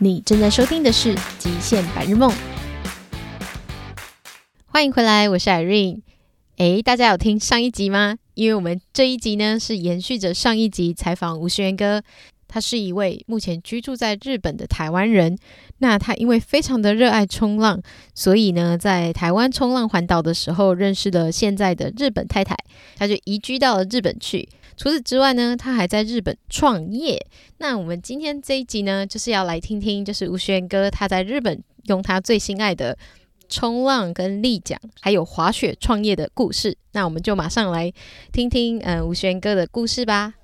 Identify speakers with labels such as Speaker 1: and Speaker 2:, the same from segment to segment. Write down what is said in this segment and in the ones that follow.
Speaker 1: 你正在收听的是《极限白日梦》，欢迎回来，我是 Irene。诶，大家有听上一集吗？因为我们这一集呢是延续着上一集采访吴轩哥，他是一位目前居住在日本的台湾人。那他因为非常的热爱冲浪，所以呢在台湾冲浪环岛的时候认识了现在的日本太太，他就移居到了日本去。除此之外呢，他还在日本创业。那我们今天这一集呢，就是要来听听，就是吴轩哥他在日本用他最心爱的冲浪跟立桨，还有滑雪创业的故事。那我们就马上来听听，嗯，吴轩哥的故事吧。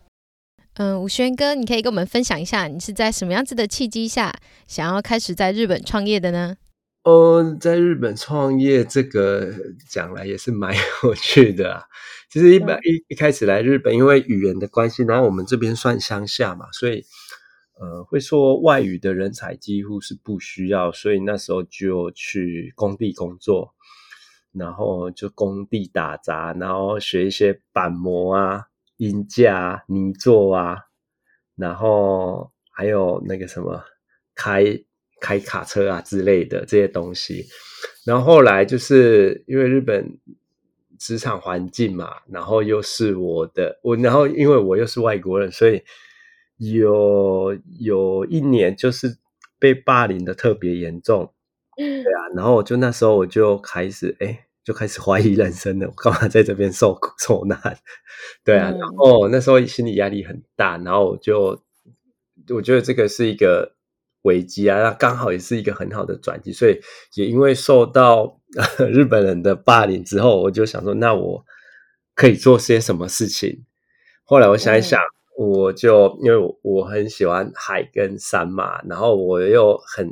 Speaker 1: 嗯，吴轩哥，你可以跟我们分享一下，你是在什么样子的契机下，想要开始在日本创业的呢？
Speaker 2: 哦，在日本创业这个讲来也是蛮有趣的。其实一般一一开始来日本，因为语言的关系，然后我们这边算乡下嘛，所以呃会说外语的人才几乎是不需要，所以那时候就去工地工作，然后就工地打杂，然后学一些板模啊、音架啊、泥作啊，然后还有那个什么开。开卡车啊之类的这些东西，然后后来就是因为日本职场环境嘛，然后又是我的我，然后因为我又是外国人，所以有有一年就是被霸凌的特别严重，对啊，然后我就那时候我就开始哎，就开始怀疑人生了，我干嘛在这边受苦受难？对啊，然后那时候心理压力很大，然后我就我觉得这个是一个。危机啊，那刚好也是一个很好的转机，所以也因为受到 日本人的霸凌之后，我就想说，那我可以做些什么事情？后来我想一想，嗯、我就因为我，我很喜欢海跟山嘛，然后我又很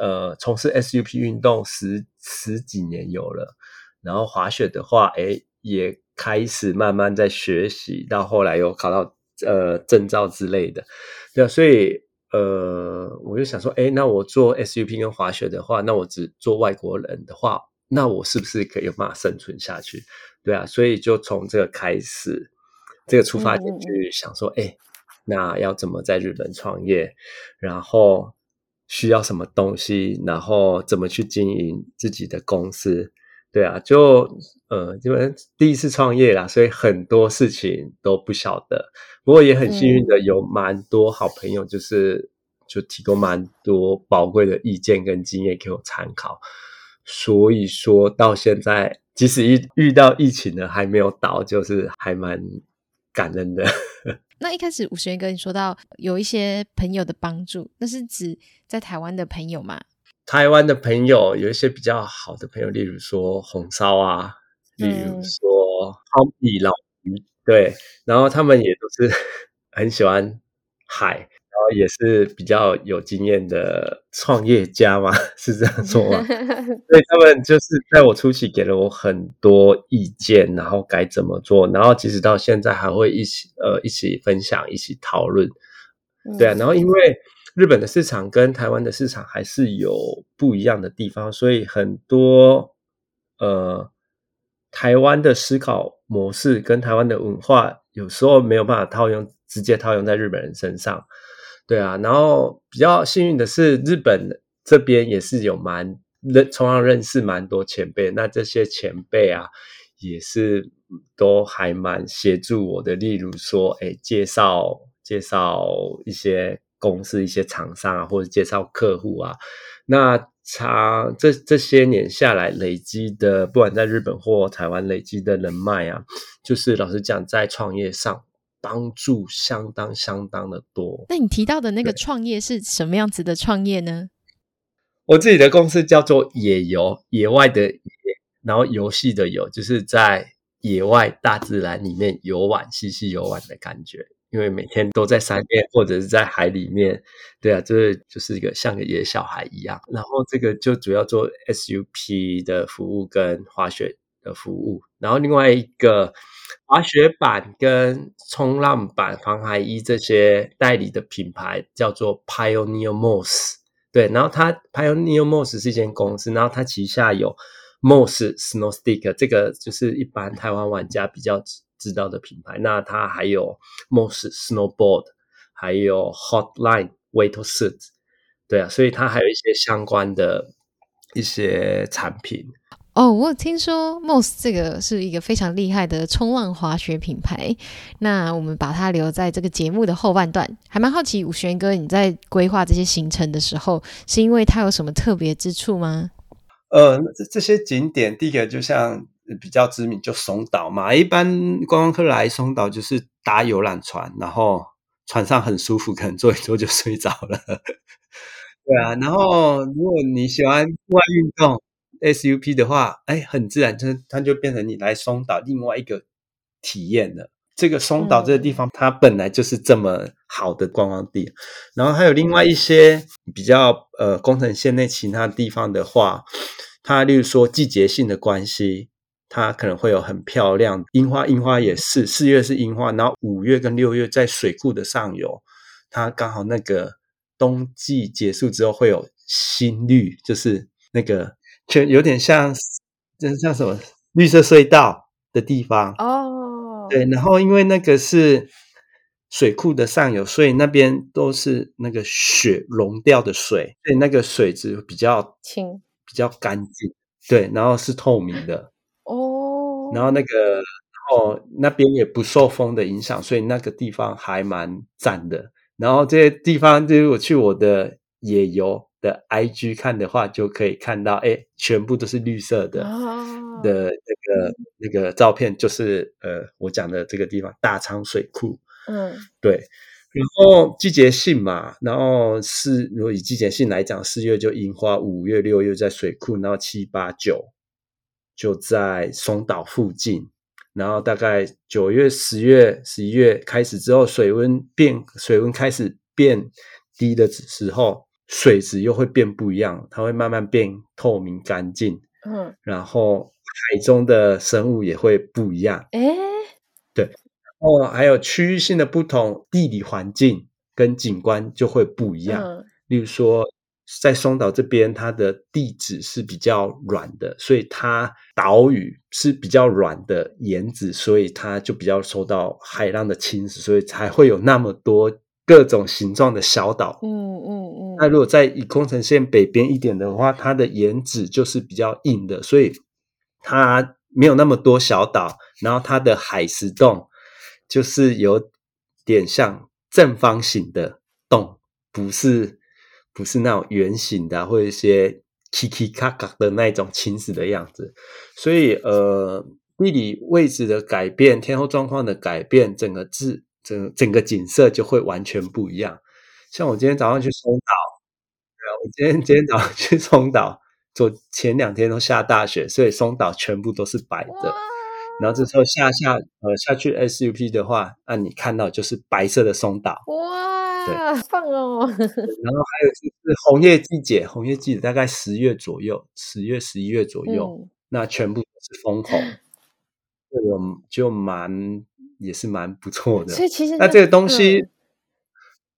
Speaker 2: 呃从事 SUP 运动十十几年有了，然后滑雪的话，诶也开始慢慢在学习，到后来又考到呃证照之类的，对啊，所以。呃，我就想说，诶，那我做 SUP 跟滑雪的话，那我只做外国人的话，那我是不是可以有办法生存下去？对啊，所以就从这个开始，这个出发点去想说，诶，那要怎么在日本创业？然后需要什么东西？然后怎么去经营自己的公司？对啊，就呃，因为第一次创业啦，所以很多事情都不晓得。不过也很幸运的，有蛮多好朋友，就是、嗯、就提供蛮多宝贵的意见跟经验给我参考。所以说到现在，即使一遇到疫情呢，还没有倒，就是还蛮感恩的。
Speaker 1: 那一开始吴轩哥你说到有一些朋友的帮助，那是指在台湾的朋友吗？
Speaker 2: 台湾的朋友有一些比较好的朋友，例如说红烧啊，例如说汤米老鱼，对，然后他们也都是 很喜欢海，然后也是比较有经验的创业家嘛，是这样说吗？所以他们就是在我初期给了我很多意见，然后该怎么做，然后即使到现在还会一起呃一起分享，一起讨论，对啊，然后因为。日本的市场跟台湾的市场还是有不一样的地方，所以很多呃台湾的思考模式跟台湾的文化有时候没有办法套用，直接套用在日本人身上。对啊，然后比较幸运的是，日本这边也是有蛮认，同样认识蛮多前辈，那这些前辈啊也是都还蛮协助我的，例如说，哎，介绍介绍一些。公司一些厂商啊，或者介绍客户啊，那长这这些年下来累积的，不管在日本或台湾累积的人脉啊，就是老实讲，在创业上帮助相当相当的多。
Speaker 1: 那你提到的那个创业是什么样子的创业呢？
Speaker 2: 我自己的公司叫做野游，野外的野，然后游戏的游，就是在野外大自然里面游玩，嬉戏游玩的感觉。因为每天都在山边或者是在海里面，对啊，这就是一个像个野小孩一样。然后这个就主要做 SUP 的服务跟滑雪的服务，然后另外一个滑雪板跟冲浪板、防寒衣这些代理的品牌叫做 Pioneer Moss，对，然后它 Pioneer Moss 是一间公司，然后它旗下有 Moss Snow Stick，这个就是一般台湾玩家比较。知道的品牌，那它还有 Moss Snowboard，还有 Hotline Wetsuit，对啊，所以它还有一些相关的一些产品。
Speaker 1: 哦，我有听说 Moss 这个是一个非常厉害的冲浪滑雪品牌。那我们把它留在这个节目的后半段，还蛮好奇武玄哥你在规划这些行程的时候，是因为它有什么特别之处吗？
Speaker 2: 呃，这这些景点，第一个就像比较知名，就松岛嘛。一般观光客来松岛就是搭游览船，然后船上很舒服，可能坐一坐就睡着了。对啊，然后如果你喜欢户外运动，SUP 的话，哎，很自然，就它就变成你来松岛另外一个体验了。这个松岛这个地方，它本来就是这么好的观光地。然后还有另外一些比较呃，宫城县内其他地方的话，它例如说季节性的关系，它可能会有很漂亮樱花，樱花也是四月是樱花，然后五月跟六月在水库的上游，它刚好那个。冬季结束之后会有新绿，就是那个就有点像，就是像什么绿色隧道的地方哦。对，然后因为那个是水库的上游，所以那边都是那个雪融掉的水，所以那个水质比较清，比较干净。对，然后是透明的哦。然后那个哦，那边也不受风的影响，所以那个地方还蛮赞的。然后这些地方，就是我去我的野游的 IG 看的话，就可以看到，哎，全部都是绿色的、oh. 的那个那个照片，就是呃，我讲的这个地方大仓水库。嗯，对。然后季节性嘛，然后四，如果以季节性来讲，四月就樱花，五月、六月在水库，然后七八九就在松岛附近。然后大概九月、十月、十一月开始之后，水温变，水温开始变低的时候，水质又会变不一样，它会慢慢变透明干净。嗯，然后海中的生物也会不一样。诶，对，然后还有区域性的不同，地理环境跟景观就会不一样。嗯，例如说。在松岛这边，它的地质是比较软的，所以它岛屿是比较软的岩子，所以它就比较受到海浪的侵蚀，所以才会有那么多各种形状的小岛。嗯嗯嗯。那如果在以空城县北边一点的话，它的岩质就是比较硬的，所以它没有那么多小岛，然后它的海石洞就是有点像正方形的洞，不是。不是那种圆形的，或者一些咔咔咔咔的那种侵蚀的样子，所以呃，地理位置的改变，天候状况的改变，整个字整整个景色就会完全不一样。像我今天早上去松岛，对啊，我今天今天早上去松岛，昨前两天都下大雪，所以松岛全部都是白的。然后这时候下下呃下去 SUP 的话，那你看到就是白色的松岛。哇！啊，放哦！然后还有就是红叶季节，红叶季节大概十月左右，十月十一月左右，嗯、那全部都是枫红，这个就蛮也是蛮不错的。所以其实那这个东西。嗯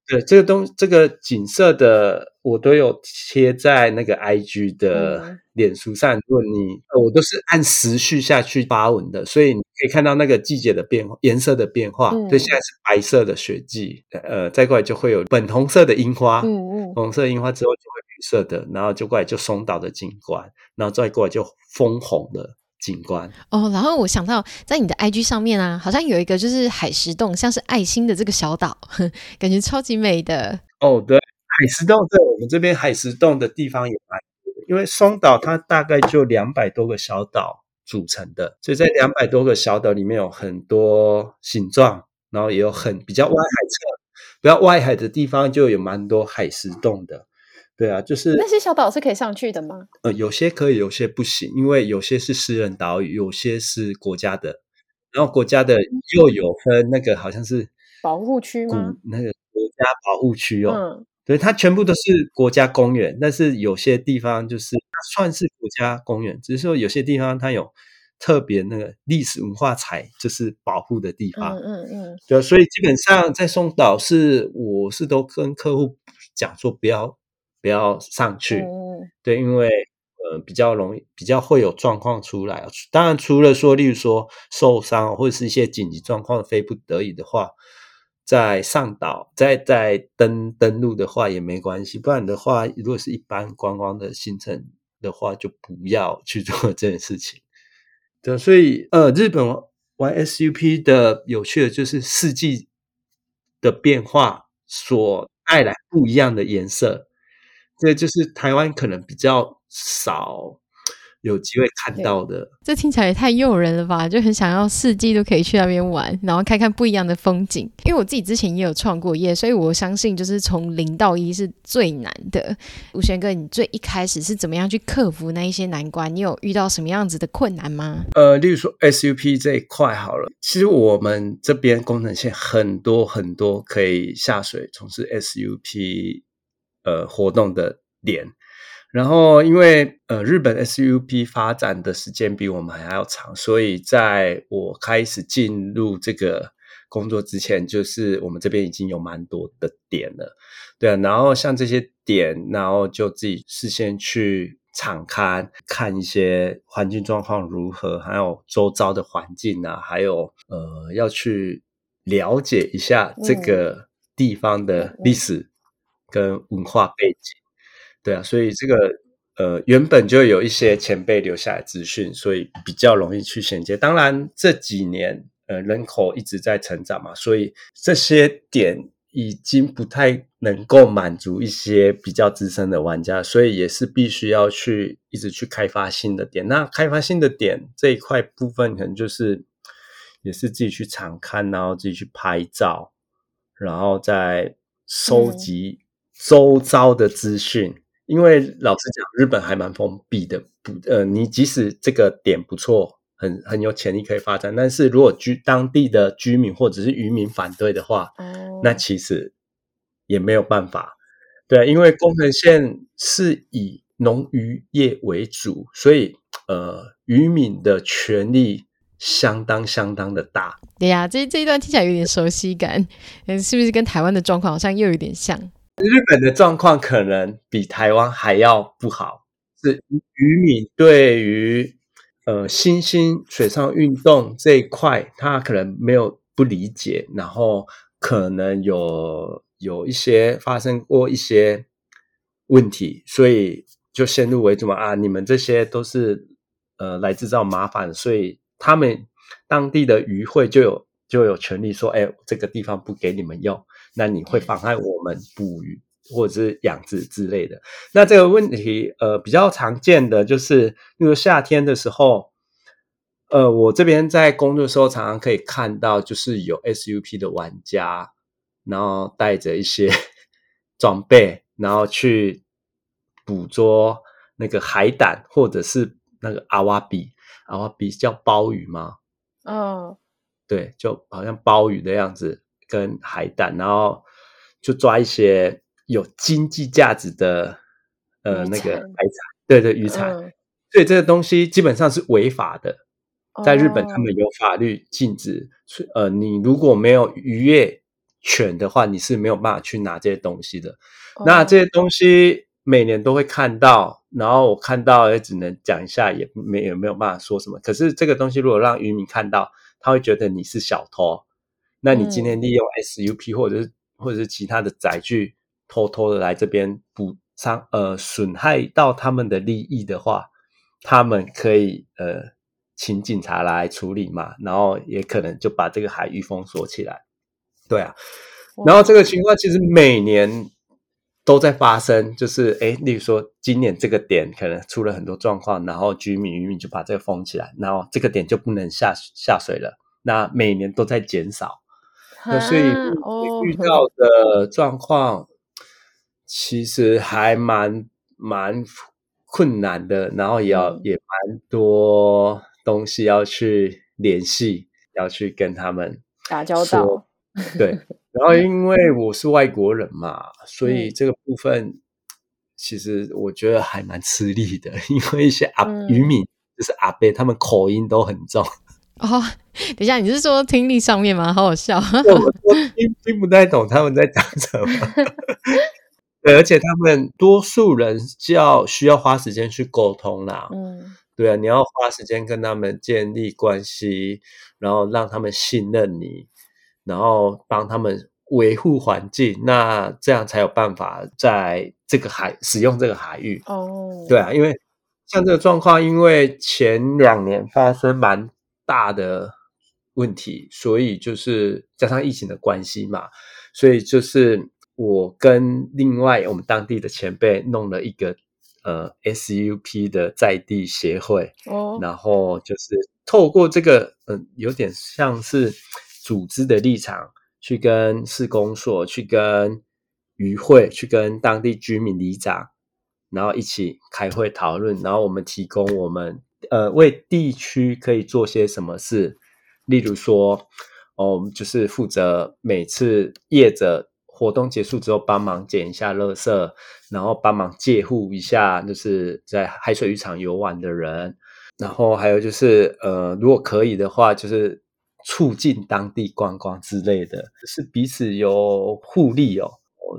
Speaker 2: 对，这个东这个景色的，我都有贴在那个 IG 的脸书上。如果你，我都是按时序下去发文的，所以你可以看到那个季节的变化，颜色的变化。嗯、对，现在是白色的雪季，呃，再过来就会有粉红色的樱花，嗯嗯，红色樱花之后就会绿色的，然后就过来就松岛的景观，然后再过来就枫红的。景观
Speaker 1: 哦，然后我想到在你的 IG 上面啊，好像有一个就是海石洞，像是爱心的这个小岛，感觉超级美的。
Speaker 2: 哦，对，海石洞在我们这边海石洞的地方也蛮多的，因为双岛它大概就两百多个小岛组成的，所以在两百多个小岛里面有很多形状，然后也有很比较外海侧，比较外海的地方就有蛮多海石洞的。对啊，就是
Speaker 3: 那些小岛是可以上去的吗？
Speaker 2: 呃，有些可以，有些不行，因为有些是私人岛屿，有些是国家的。然后国家的又有分那个好像是
Speaker 3: 保护区吗？
Speaker 2: 那个国家保护区哦，嗯，对，它全部都是国家公园，但是有些地方就是它算是国家公园，只是说有些地方它有特别那个历史文化财就是保护的地方。嗯嗯嗯，对啊，所以基本上在松岛是我是都跟客户讲说不要。不要上去，嗯、对，因为呃比较容易，比较会有状况出来。当然，除了说，例如说受伤或者是一些紧急状况，非不得已的话，在上岛再再登登陆的话也没关系，不然的话，如果是一般观光的行程的话，就不要去做这件事情。对，所以呃，日本玩 SUP 的有趣的就是四季的变化所带来不一样的颜色，这就是台湾可能比较少。有机会看到的，
Speaker 1: 这听起来也太诱人了吧！就很想要四季都可以去那边玩，然后看看不一样的风景。因为我自己之前也有创过业，所以我相信就是从零到一是最难的。吴轩哥，你最一开始是怎么样去克服那一些难关？你有遇到什么样子的困难吗？
Speaker 2: 呃，例如说 SUP 这一块好了，其实我们这边工程线很多很多可以下水从事 SUP 呃活动的点。然后，因为呃，日本 SUP 发展的时间比我们还要长，所以在我开始进入这个工作之前，就是我们这边已经有蛮多的点了，对啊。然后像这些点，然后就自己事先去敞开看一些环境状况如何，还有周遭的环境啊，还有呃，要去了解一下这个地方的历史跟文化背景。对啊，所以这个呃原本就有一些前辈留下来资讯，所以比较容易去衔接。当然这几年呃人口一直在成长嘛，所以这些点已经不太能够满足一些比较资深的玩家，所以也是必须要去一直去开发新的点。那开发新的点这一块部分，可能就是也是自己去常看，然后自己去拍照，然后再收集周遭的资讯。嗯因为老实讲，日本还蛮封闭的，不，呃，你即使这个点不错，很很有潜力可以发展，但是如果居当地的居民或者是渔民反对的话，哦，那其实也没有办法。对，因为宫城县是以农渔业为主，所以呃，渔民的权利相当相当的大。
Speaker 1: 对呀，这这一段听起来有点熟悉感，是不是跟台湾的状况好像又有点像？
Speaker 2: 日本的状况可能比台湾还要不好，是渔民对于呃新兴水上运动这一块，他可能没有不理解，然后可能有有一些发生过一些问题，所以就先入为主嘛啊，你们这些都是呃来制造麻烦，所以他们当地的渔会就有就有权利说，哎，这个地方不给你们用。那你会妨碍我们捕鱼或者是养殖之类的。那这个问题，呃，比较常见的就是，例如夏天的时候，呃，我这边在工作的时候，常常可以看到，就是有 SUP 的玩家，然后带着一些 装备，然后去捕捉那个海胆，或者是那个阿瓦比，阿瓦比叫鲍鱼吗？嗯、oh.，对，就好像鲍鱼的样子。跟海胆，然后就抓一些有经济价值的呃那个海产，对对，渔产，嗯，所以这个东西基本上是违法的，在日本他们有法律禁止，哦，呃，你如果没有渔业权的话，你是没有办法去拿这些东西的。哦，那这些东西每年都会看到，然后我看到也只能讲一下，也没也没有办法说什么。可是这个东西如果让渔民看到，他会觉得你是小偷。那你今天利用 SUP 或者是、嗯、或者是其他的载具偷偷的来这边补伤呃损害到他们的利益的话，他们可以呃请警察来处理嘛，然后也可能就把这个海域封锁起来。对啊，然后这个情况其实每年都在发生，就是诶例如说今年这个点可能出了很多状况，然后居民渔民就把这个封起来，然后这个点就不能下下水了。那每年都在减少。那所以遇到的状况其实还蛮蛮困难的，然后也要、嗯、也蛮多东西要去联系，要去跟他们
Speaker 3: 打交道。
Speaker 2: 对，然后因为我是外国人嘛，所以这个部分其实我觉得还蛮吃力的，因为一些阿渔民就是阿伯，他们口音都很重。
Speaker 1: 哦，等一下，你是说听力上面吗？好好笑，
Speaker 2: 我我听听不太懂他们在讲什么。对，而且他们多数人要需要花时间去沟通啦。嗯，对啊，你要花时间跟他们建立关系，然后让他们信任你，然后帮他们维护环境，那这样才有办法在这个海使用这个海域。
Speaker 3: 哦，
Speaker 2: 对啊，因为像这个状况，因为前两年发生蛮大的问题，所以就是加上疫情的关系嘛，所以就是我跟另外我们当地的前辈弄了一个呃 SUP 的在地协会，
Speaker 3: 哦，
Speaker 2: 然后就是透过这个嗯、呃，有点像是组织的立场。去跟市公所、去跟渔会、去跟当地居民里长，然后一起开会讨论，然后我们提供我们呃为地区可以做些什么事，例如说，哦，就是负责每次业者活动结束之后帮忙捡一下垃圾，然后帮忙借护一下，就是在海水浴场游玩的人，然后还有就是呃，如果可以的话，就是。促进当地观光之类的，是彼此有互利哦。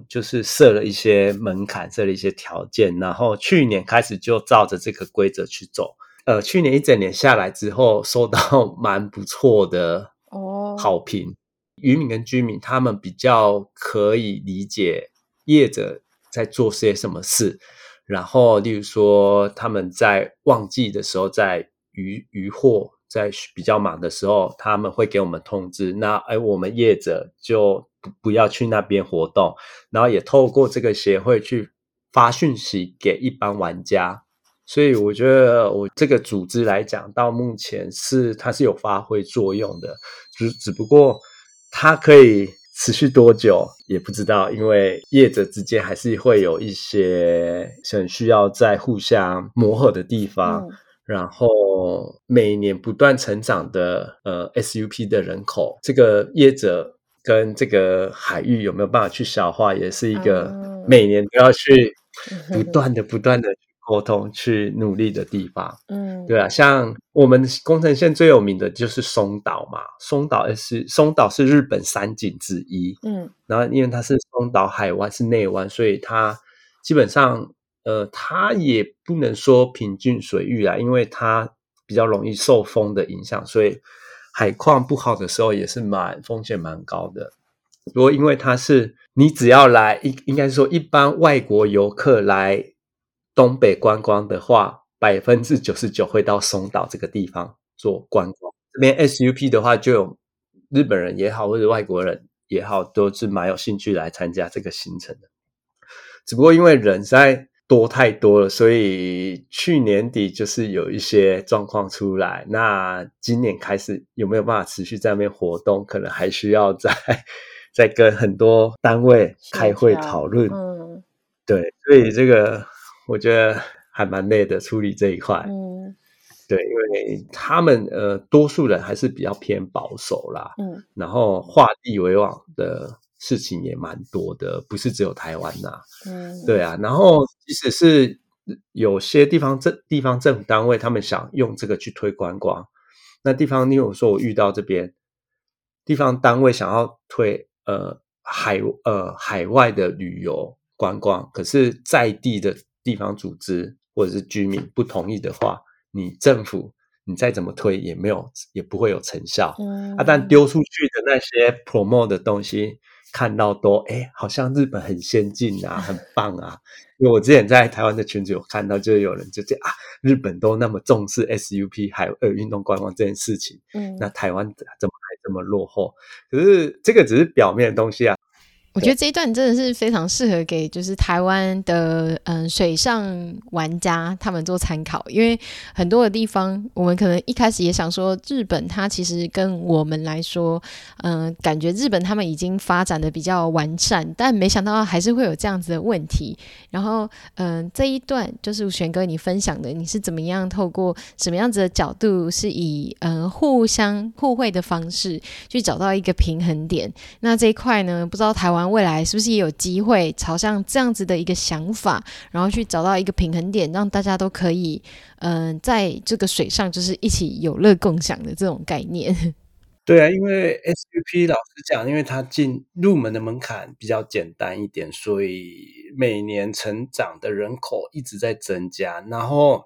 Speaker 2: 就是设了一些门槛，设了一些条件，然后去年开始就照着这个规则去走。呃，去年一整年下来之后，收到 蛮不错的哦好评。渔民跟居民他们比较可以理解业者在做些什么事，然后例如说他们在旺季的时候在渔渔获。在比较忙的时候，他们会给我们通知。那哎，我们业者就不不要去那边活动，然后也透过这个协会去发讯息给一般玩家。所以我觉得我这个组织来讲，到目前是它是有发挥作用的，只只不过它可以持续多久也不知道，因为业者之间还是会有一些很需要在互相磨合的地方。嗯然后每年不断成长的呃 SUP 的人口，这个业者跟这个海域有没有办法去消化，也是一个每年都要去 不断的、不断的沟通、去努力的地方。嗯，对啊，像我们宫城县最有名的就是松岛嘛，松岛是松岛是日本三景之一。嗯，然后因为它是松岛海湾是内湾，所以它基本上。呃，它也不能说平均水域啊，因为它比较容易受风的影响，所以海况不好的时候也是蛮风险蛮高的。如果因为它是你只要来应，应该说一般外国游客来东北观光的话，百分之九十九会到松岛这个地方做观光。这边 SUP 的话，就有日本人也好，或者外国人也好，都是蛮有兴趣来参加这个行程的。只不过因为人实在多太多了，所以去年底就是有一些状况出来。那今年开始有没有办法持续在那边活动？可能还需要再 再跟很多单位开会讨论。嗯，对，所以这个我觉得还蛮累的，处理这一块。嗯，对，因为他们呃，多数人还是比较偏保守啦。嗯，然后画地为王的。事情也蛮多的，不是只有台湾呐、啊。嗯，对啊。然后，即使是有些地方政地方政府单位，他们想用这个去推观光，那地方，你有说我遇到这边地方单位想要推呃海呃海外的旅游观光，可是在地的地方组织或者是居民不同意的话，你政府你再怎么推也没有也不会有成效。嗯啊，但丢出去的那些 promote 的东西。看到都哎，好像日本很先进啊，很 棒啊！因为我之前在台湾的群组有看到，就有人就讲啊，日本都那么重视 SUP 海呃运动观光这件事情，嗯，那台湾怎么还这么落后？可是这个只是表面的东西啊。
Speaker 1: 我觉得这一段真的是非常适合给就是台湾的嗯水上玩家他们做参考，因为很多的地方我们可能一开始也想说日本它其实跟我们来说，嗯，感觉日本他们已经发展的比较完善，但没想到还是会有这样子的问题。然后嗯，这一段就是玄哥你分享的，你是怎么样透过什么样子的角度，是以嗯互相互惠的方式去找到一个平衡点？那这一块呢，不知道台湾。未来是不是也有机会朝向这样子的一个想法，然后去找到一个平衡点，让大家都可以，嗯、在这个水上就是一起有乐共享的这种概念。
Speaker 2: 对啊，因为 SUP 老实讲，因为它进入门的门槛比较简单一点，所以每年成长的人口一直在增加。然后，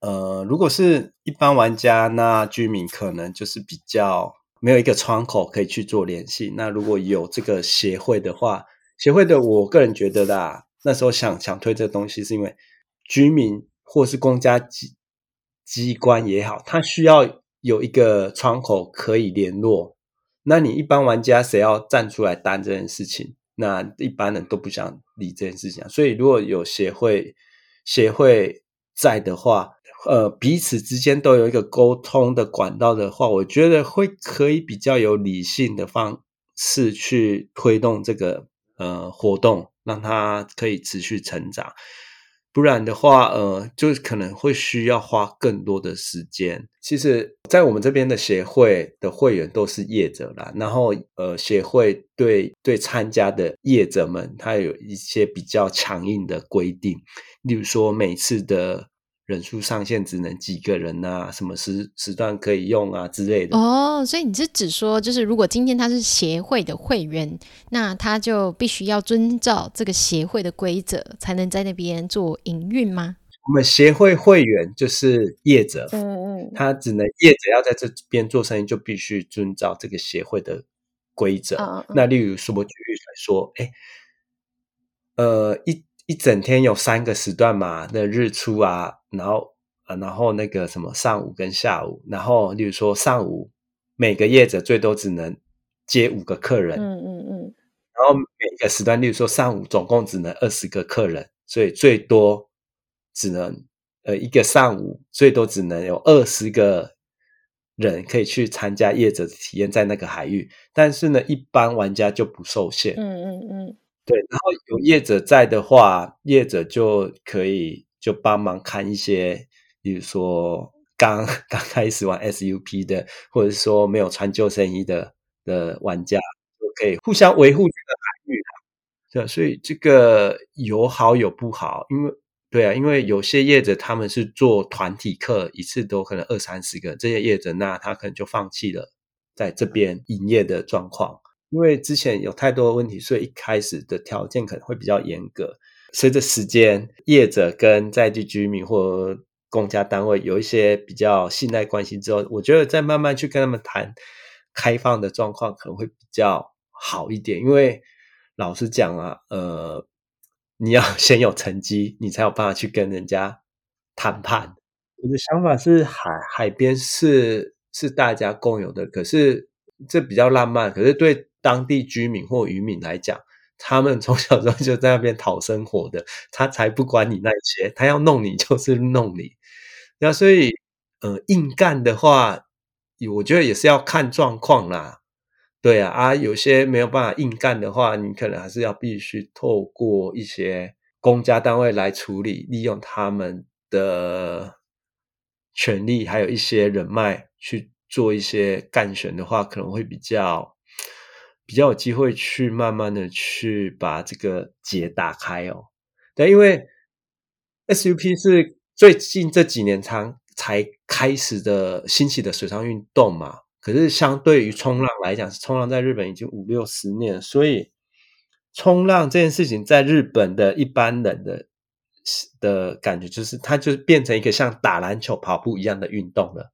Speaker 2: 呃，如果是一般玩家，那居民可能就是比较没有一个窗口可以去做联系。那如果有这个协会的话，协会的我个人觉得啦，那时候想想推这个东西，是因为居民或是公家机机关也好，他需要有一个窗口可以联络。那你一般玩家谁要站出来担这件事情？那一般人都不想理这件事情。所以如果有协会协会在的话，呃，彼此之间都有一个沟通的管道的话，我觉得会可以比较有理性的方式去推动这个呃活动，让它可以持续成长。不然的话，呃，就可能会需要花更多的时间。其实，在我们这边的协会的会员都是业者啦，然后呃，协会对对参加的业者们，他有一些比较强硬的规定，例如说每次的。人数上限只能几个人啊？什么时时段可以用啊之类的？
Speaker 1: 哦，所以你是指说，就是如果今天他是协会的会员，那他就必须要遵照这个协会的规则，才能在那边做营运吗？
Speaker 2: 我们协会会员就是业者，
Speaker 3: 嗯嗯，
Speaker 2: 他只能业者要在这边做生意，就必须遵照这个协会的规则。那例如说，举例来说，哎，呃，一。一整天有三个时段嘛，那日出啊，然后啊，然后那个什么上午跟下午，然后例如说上午每个业者最多只能接五个客人，嗯嗯嗯，然后每个时段，例如说上午总共只能二十个客人，所以最多只能呃一个上午最多只能有二十个人可以去参加业者的体验在那个海域，但是呢，一般玩家就不受限，嗯嗯嗯。对，然后有业者在的话，业者就可以就帮忙看一些，比如说刚 刚开始玩 SUP 的，或者是说没有穿救生衣的的玩家，就可以互相维护这个海域。对，所以这个有好有不好，因为对啊，因为有些业者他们是做团体课，一次都可能二三十个，这些业者那他可能就放弃了在这边营业的状况。因为之前有太多的问题，所以一开始的条件可能会比较严格。随着时间，业者跟在地居民或公家单位有一些比较信赖关系之后，我觉得再慢慢去跟他们谈开放的状况，可能会比较好一点。因为老实讲啊，呃，你要 先有成绩，你才有办法去跟人家谈判。我的想法是海，海海边是是大家共有的，可是这比较浪漫，可是对。当地居民或渔民来讲，他们从小时候就在那边讨生活的，他才不管你那些，他要弄你就是弄你。那所以，呃，硬干的话，我觉得也是要看状况啦。对啊，啊，有些没有办法硬干的话，你可能还是要必须透过一些公家单位来处理，利用他们的权力，还有一些人脉去做一些干选的话，可能会比较。比较有机会去慢慢的去把这个结打开哦，对，因为 SUP 是最近这几年才才开始的兴起的水上运动嘛，可是相对于冲浪来讲，冲浪在日本已经五六十年，所以冲浪这件事情在日本的一般人的的感觉就是，它就是变成一个像打篮球、跑步一样的运动了，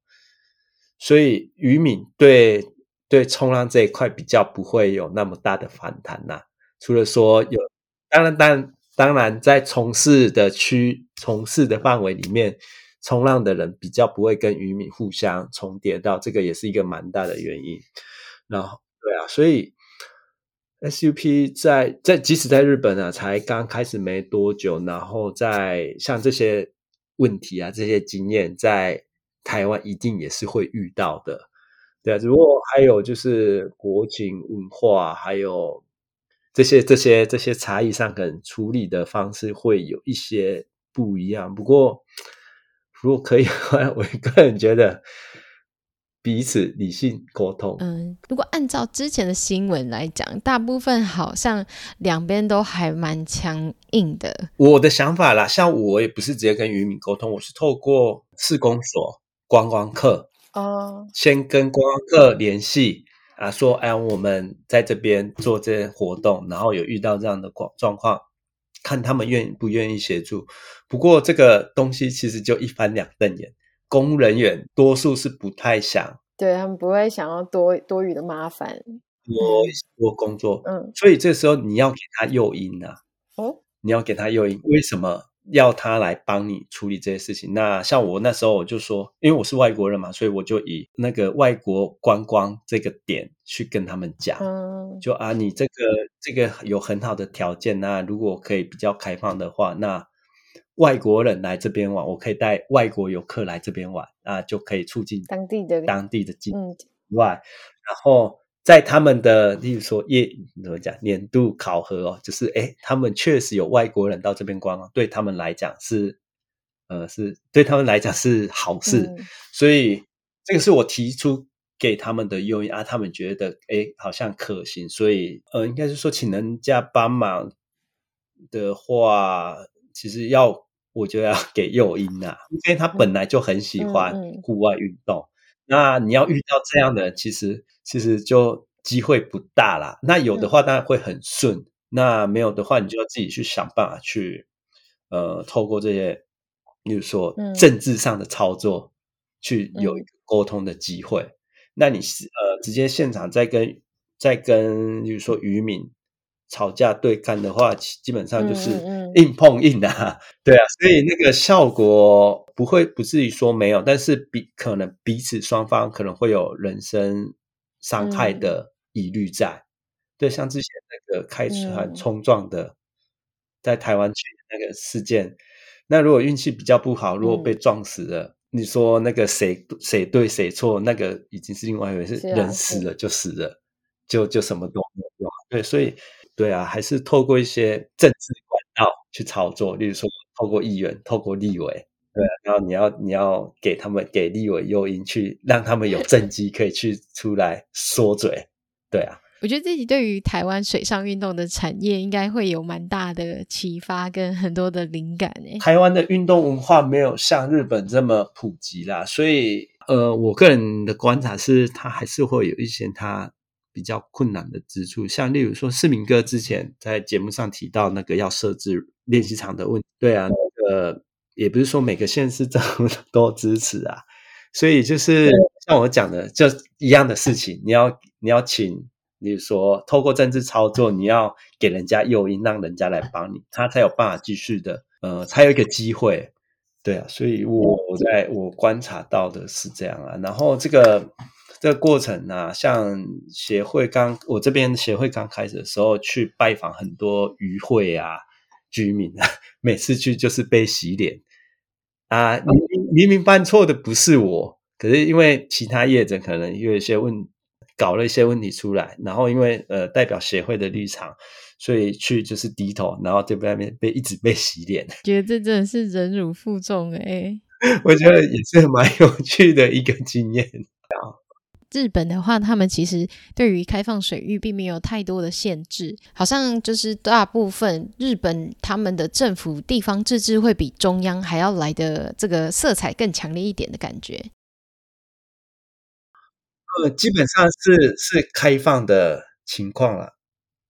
Speaker 2: 所以渔民对。对冲浪这一块比较不会有那么大的反弹呐、除了说有，当然，当然，当然，在从事的区、从事的范围里面，冲浪的人比较不会跟渔民互相重叠到，这个也是一个蛮大的原因。然后，对啊，所以 SUP 在在即使在日本啊，才刚开始没多久，然后在像这些问题啊，这些经验，在台湾一定也是会遇到的。对啊，只不过还有就是国情文化，还有这些这些这些差异上，可能处理的方式会有一些不一样。不过，如果可以的话，我个人觉得彼此理性沟通。
Speaker 1: 嗯，如果按照之前的新闻来讲，大部分好像两边都还蛮强硬的。
Speaker 2: 我的想法啦，像我也不是直接跟渔民沟通，我是透过市公所观光客。哦，先跟观光客联系啊，说哎，我们在这边做这些活动，然后有遇到这样的状状况，看他们愿不愿意协助。不过这个东西其实就一翻两瞪眼，公务人员多数是不太想
Speaker 3: 对，他们不会想要多多余的麻烦，
Speaker 2: 多多工作。
Speaker 3: 嗯，
Speaker 2: 所以这时候你要给他诱因啊。
Speaker 3: 哦，
Speaker 2: 你要给他诱因，为什么要他来帮你处理这些事情？那像我那时候我就说，因为我是外国人嘛，所以我就以那个外国观光这个点去跟他们讲，
Speaker 3: 嗯，
Speaker 2: 就啊，你这个这个有很好的条件，那如果可以比较开放的话，那外国人来这边玩，我可以带外国游客来这边玩，啊就可以促进当地的当地的经济以外，然后。在他们的，例如说业怎么讲年度考核哦，就是哎他们确实有外国人到这边观光，对他们来讲是，呃，是对他们来讲是好事，嗯、所以这个是我提出给他们的诱因啊，他们觉得哎好像可行，所以呃，应该是说请人家帮忙的话，其实要我觉得要给诱因呐、啊，因为他本来就很喜欢户外运动。嗯嗯那你要遇到这样的人，其实其实就机会不大啦。那有的话当然会很顺，嗯、那没有的话，你就要自己去想办法去，呃，透过这些，比如说政治上的操作，嗯、去有一个沟通的机会。嗯、那你是呃直接现场再跟再跟，比如说渔民。吵架对干的话，基本上就是硬碰硬的，啊，嗯嗯、对啊，所以那个效果不会不至于说没有，但是彼可能彼此双方可能会有人身伤害的疑虑在。嗯、对，像之前那个开船冲撞的，嗯、在台湾区那个事件，那如果运气比较不好，如果被撞死了，嗯、你说那个谁谁对谁错，那个已经是另外一回事，啊、人死了就死了，就就什么都没有用。对，所以。对啊，还是透过一些政治管道去操作，例如说透过议员、透过立委，对啊，然后你要你要给他们给立委诱因，去让他们有政绩可以去出来说嘴，对啊。
Speaker 1: 我觉得自己对于台湾水上运动的产业应该会有蛮大的启发跟很多的灵感诶。
Speaker 2: 台湾的运动文化没有像日本这么普及啦，所以呃，我个人的观察是，它还是会有一些它。比较困难的之处，像例如说，市民哥之前在节目上提到那个要设置练习场的问题，对啊，那个也不是说每个县市政府 都支持啊，所以就是像我讲的，就一样的事情，你要你要请，比如说透过政治操作，你要给人家诱因，让人家来帮你，他才有办法继续的，呃，才有一个机会，对啊，所以我我在我观察到的是这样啊，然后这个。这个过程呢、啊，像协会刚我这边协会刚开始的时候，去拜访很多渔会啊、居民啊，每次去就是被洗脸。啊，明明明明办错的不是我，可是因为其他业者可能有一些问，搞了一些问题出来，然后因为呃代表协会的立场，所以去就是低头，然后就外面被一直被洗脸，
Speaker 1: 觉得这真的是忍辱负重哎、欸，
Speaker 2: 我觉得也是蛮有趣的一个经验。啊。
Speaker 1: 日本的话，他们其实对于开放水域并没有太多的限制，好像就是大部分日本他们的政府地方自治会比中央还要来的这个色彩更强烈一点的感觉。
Speaker 2: 呃，基本上是是开放的情况了。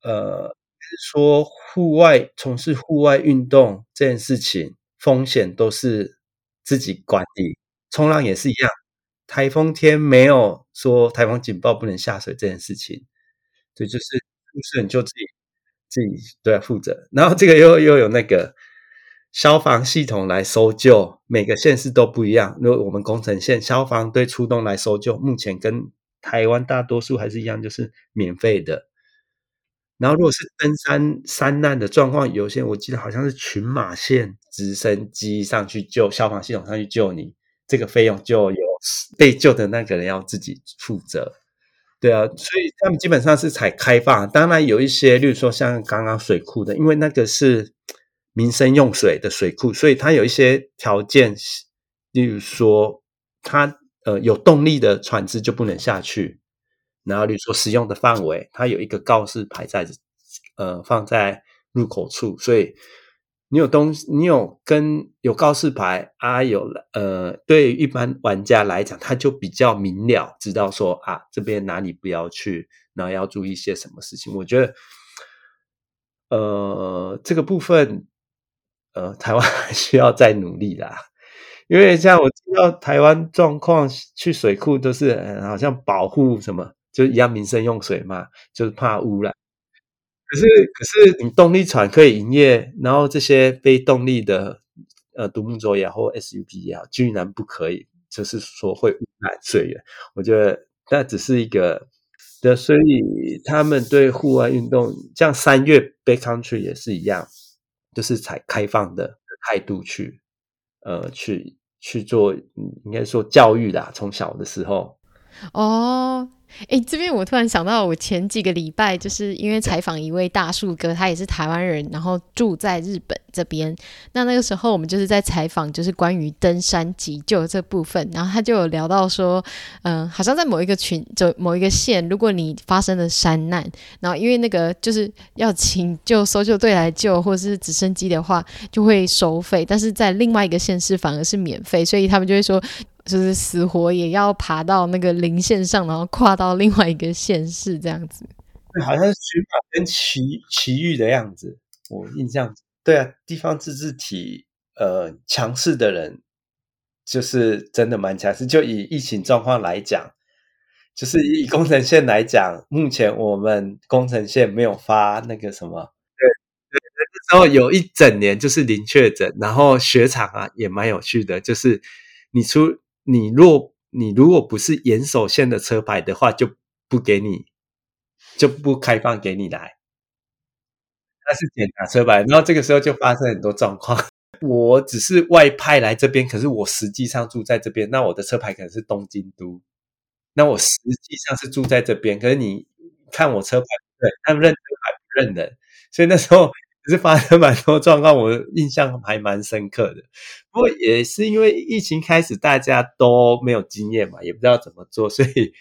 Speaker 2: 呃，说户外从事户外运动这件事情，风险都是自己管理，冲浪也是一样。台风天没有说台风警报不能下水这件事情，对，就是出事你就自己自己都要负责。然后这个又又有那个消防系统来搜救，每个县市都不一样。如果我们宫城县消防队出动来搜救，目前跟台湾大多数还是一样，就是免费的。然后如果是登山山难的状况，有些我记得好像是群马县直升机上去救，消防系统上去救你，这个费用就有。被救的那个人要自己负责，对啊，所以他们基本上是采开放。当然有一些，例如说像刚刚水库的，因为那个是民生用水的水库，所以它有一些条件，例如说它呃有动力的船只就不能下去。然后，例如说使用的范围，它有一个告示牌在呃放在入口处，所以。你有东西，你有跟有告示牌啊，有了呃，对一般玩家来讲，他就比较明了，知道说啊，这边哪里不要去，然后要注意些什么事情。我觉得，呃，这个部分，呃，台湾 还需要再努力啦，因为像我知道台湾状况，去水库都是好像保护什么，就一样民生用水嘛，就是怕污染。可是可是你动力船可以营业，然后这些非动力的呃独木舟也好 SUP 也好，居然不可以，就是说会污染水源。我觉得那只是一个的，所以他们对户外运动，像三月 Backcountry 也是一样，就是采开放的态度去。呃，去去做，应该说教育的，从小的时候。
Speaker 1: 哦。哎，这边我突然想到，我前几个礼拜就是因为采访一位大树哥，他也是台湾人，然后住在日本这边。那那个时候我们就是在采访，就是关于登山急救这部分。然后他就有聊到说，嗯、好像在某一个群，就某一个县，如果你发生了山难，然后因为那个就是要请救搜救队来救，或者是直升机的话，就会收费。但是在另外一个县市反而是免费，所以他们就会说。就是死活也要爬到那个零线上，然后跨到另外一个县市这样子。
Speaker 2: 好像是取法跟奇奇遇的样子，我印象。对啊，地方自治体呃强势的人，就是真的蛮强势。就以疫情状况来讲，就是以工程线来讲，目前我们工程线没有发那个什么。对对，那时候有一整年就是零确诊，然后雪场啊也蛮有趣的，就是你出。你若你如果不是岩手县的车牌的话，就不给你，就不开放给你来。那是检查车牌，然后这个时候就发生很多状况。我只是外派来这边，可是我实际上住在这边，那我的车牌可能是东京都，那我实际上是住在这边，可是你看我车牌不，对，他们认车牌不认人，所以那时候。只是发生蛮多状况，我印象还蛮深刻的。不过也是因为疫情开始，大家都没有经验嘛，也不知道怎么做，所以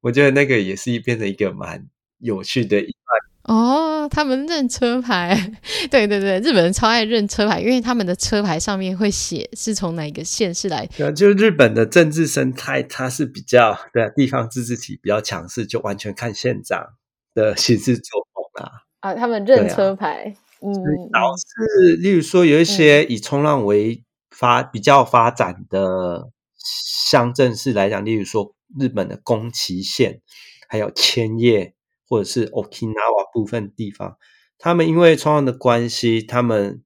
Speaker 2: 我觉得那个也是变成一个蛮有趣的一段。
Speaker 1: 哦，他们认车牌，对对对，日本人超爱认车牌，因为他们的车牌上面会写是从哪个县市来。
Speaker 2: 对，就日本的政治生态，它是比较对地方自治体比较强势，就完全看县长的行事作风啊。
Speaker 3: 啊，他们认车牌。
Speaker 2: 嗯，导致，例如说，有一些以冲浪为发比较发展的乡镇市来讲，例如说日本的宫崎县，还有千叶或者是 Okinawa 部分地方，他们因为冲浪的关系，他们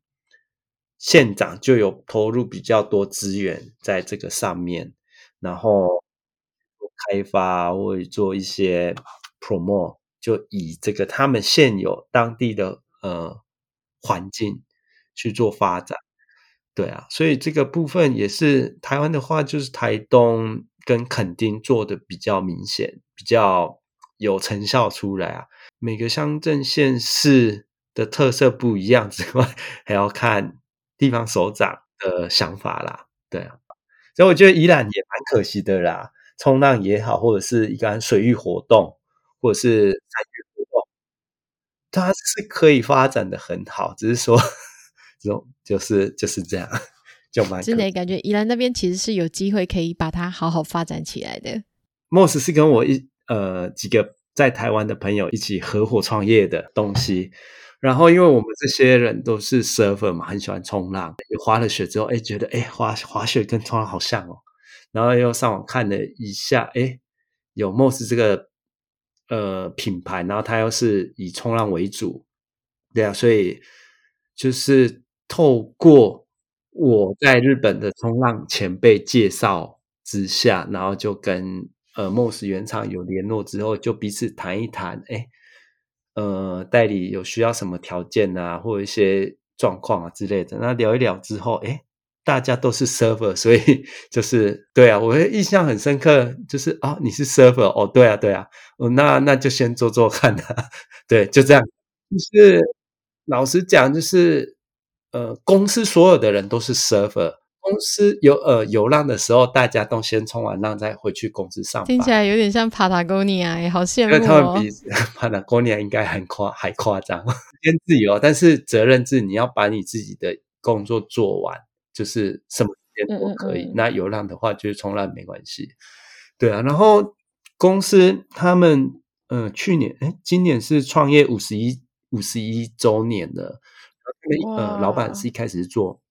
Speaker 2: 县长就有投入比较多资源在这个上面，然后开发或者做一些 promote，就以这个他们现有当地的呃。环境去做发展，对啊，所以这个部分也是台湾的话，就是台东跟垦丁做的比较明显，比较有成效出来啊。每个乡镇县市的特色不一样之外，还要看地方首长的想法啦，对啊。所以我觉得宜兰也蛮可惜的啦，冲浪也好，或者是一个水域活动，或者是它是可以发展的很好，只是说，这种就是就是这样，就蛮
Speaker 1: 真的感觉宜兰那边其实是有机会可以把它好好发展起来的。
Speaker 2: Moss 是跟我一呃几个在台湾的朋友一起合伙创业的东西，然后因为我们这些人都是 surfer 嘛，很喜欢冲浪，也滑了雪之后，哎，觉得哎滑滑雪跟冲浪好像哦，然后又上网看了一下，哎，有 Moss 这个。呃，品牌，然后它又是以冲浪为主，对啊，所以就是透过我在日本的冲浪前辈介绍之下，然后就跟呃 Moss 原厂有联络之后，就彼此谈一谈，哎，呃，代理有需要什么条件啊，或一些状况啊之类的，那聊一聊之后，哎。大家都是 server，所以 就是对啊，我印象很深刻，就是啊、哦，你是 server 哦，对啊，对啊，哦，那那就先做做看啊，对，就这样。就是老实讲，就是呃，公司所有的人都是 server 公司有呃有浪的时候，大家都先冲完浪再回去公司上班。
Speaker 1: 听起来有点像 Patagonia，好羡慕哦。
Speaker 2: 因为他们比 Patagonia 应该很夸还夸张，先自由，但是责任制，你要把你自己的工作做完。就是什么时间都可以，嗯嗯嗯，那有浪的话就是冲浪没关系，对啊。然后公司他们，呃，去年哎，今年是创业五十一五十一周年的，呃，老板是一开始是做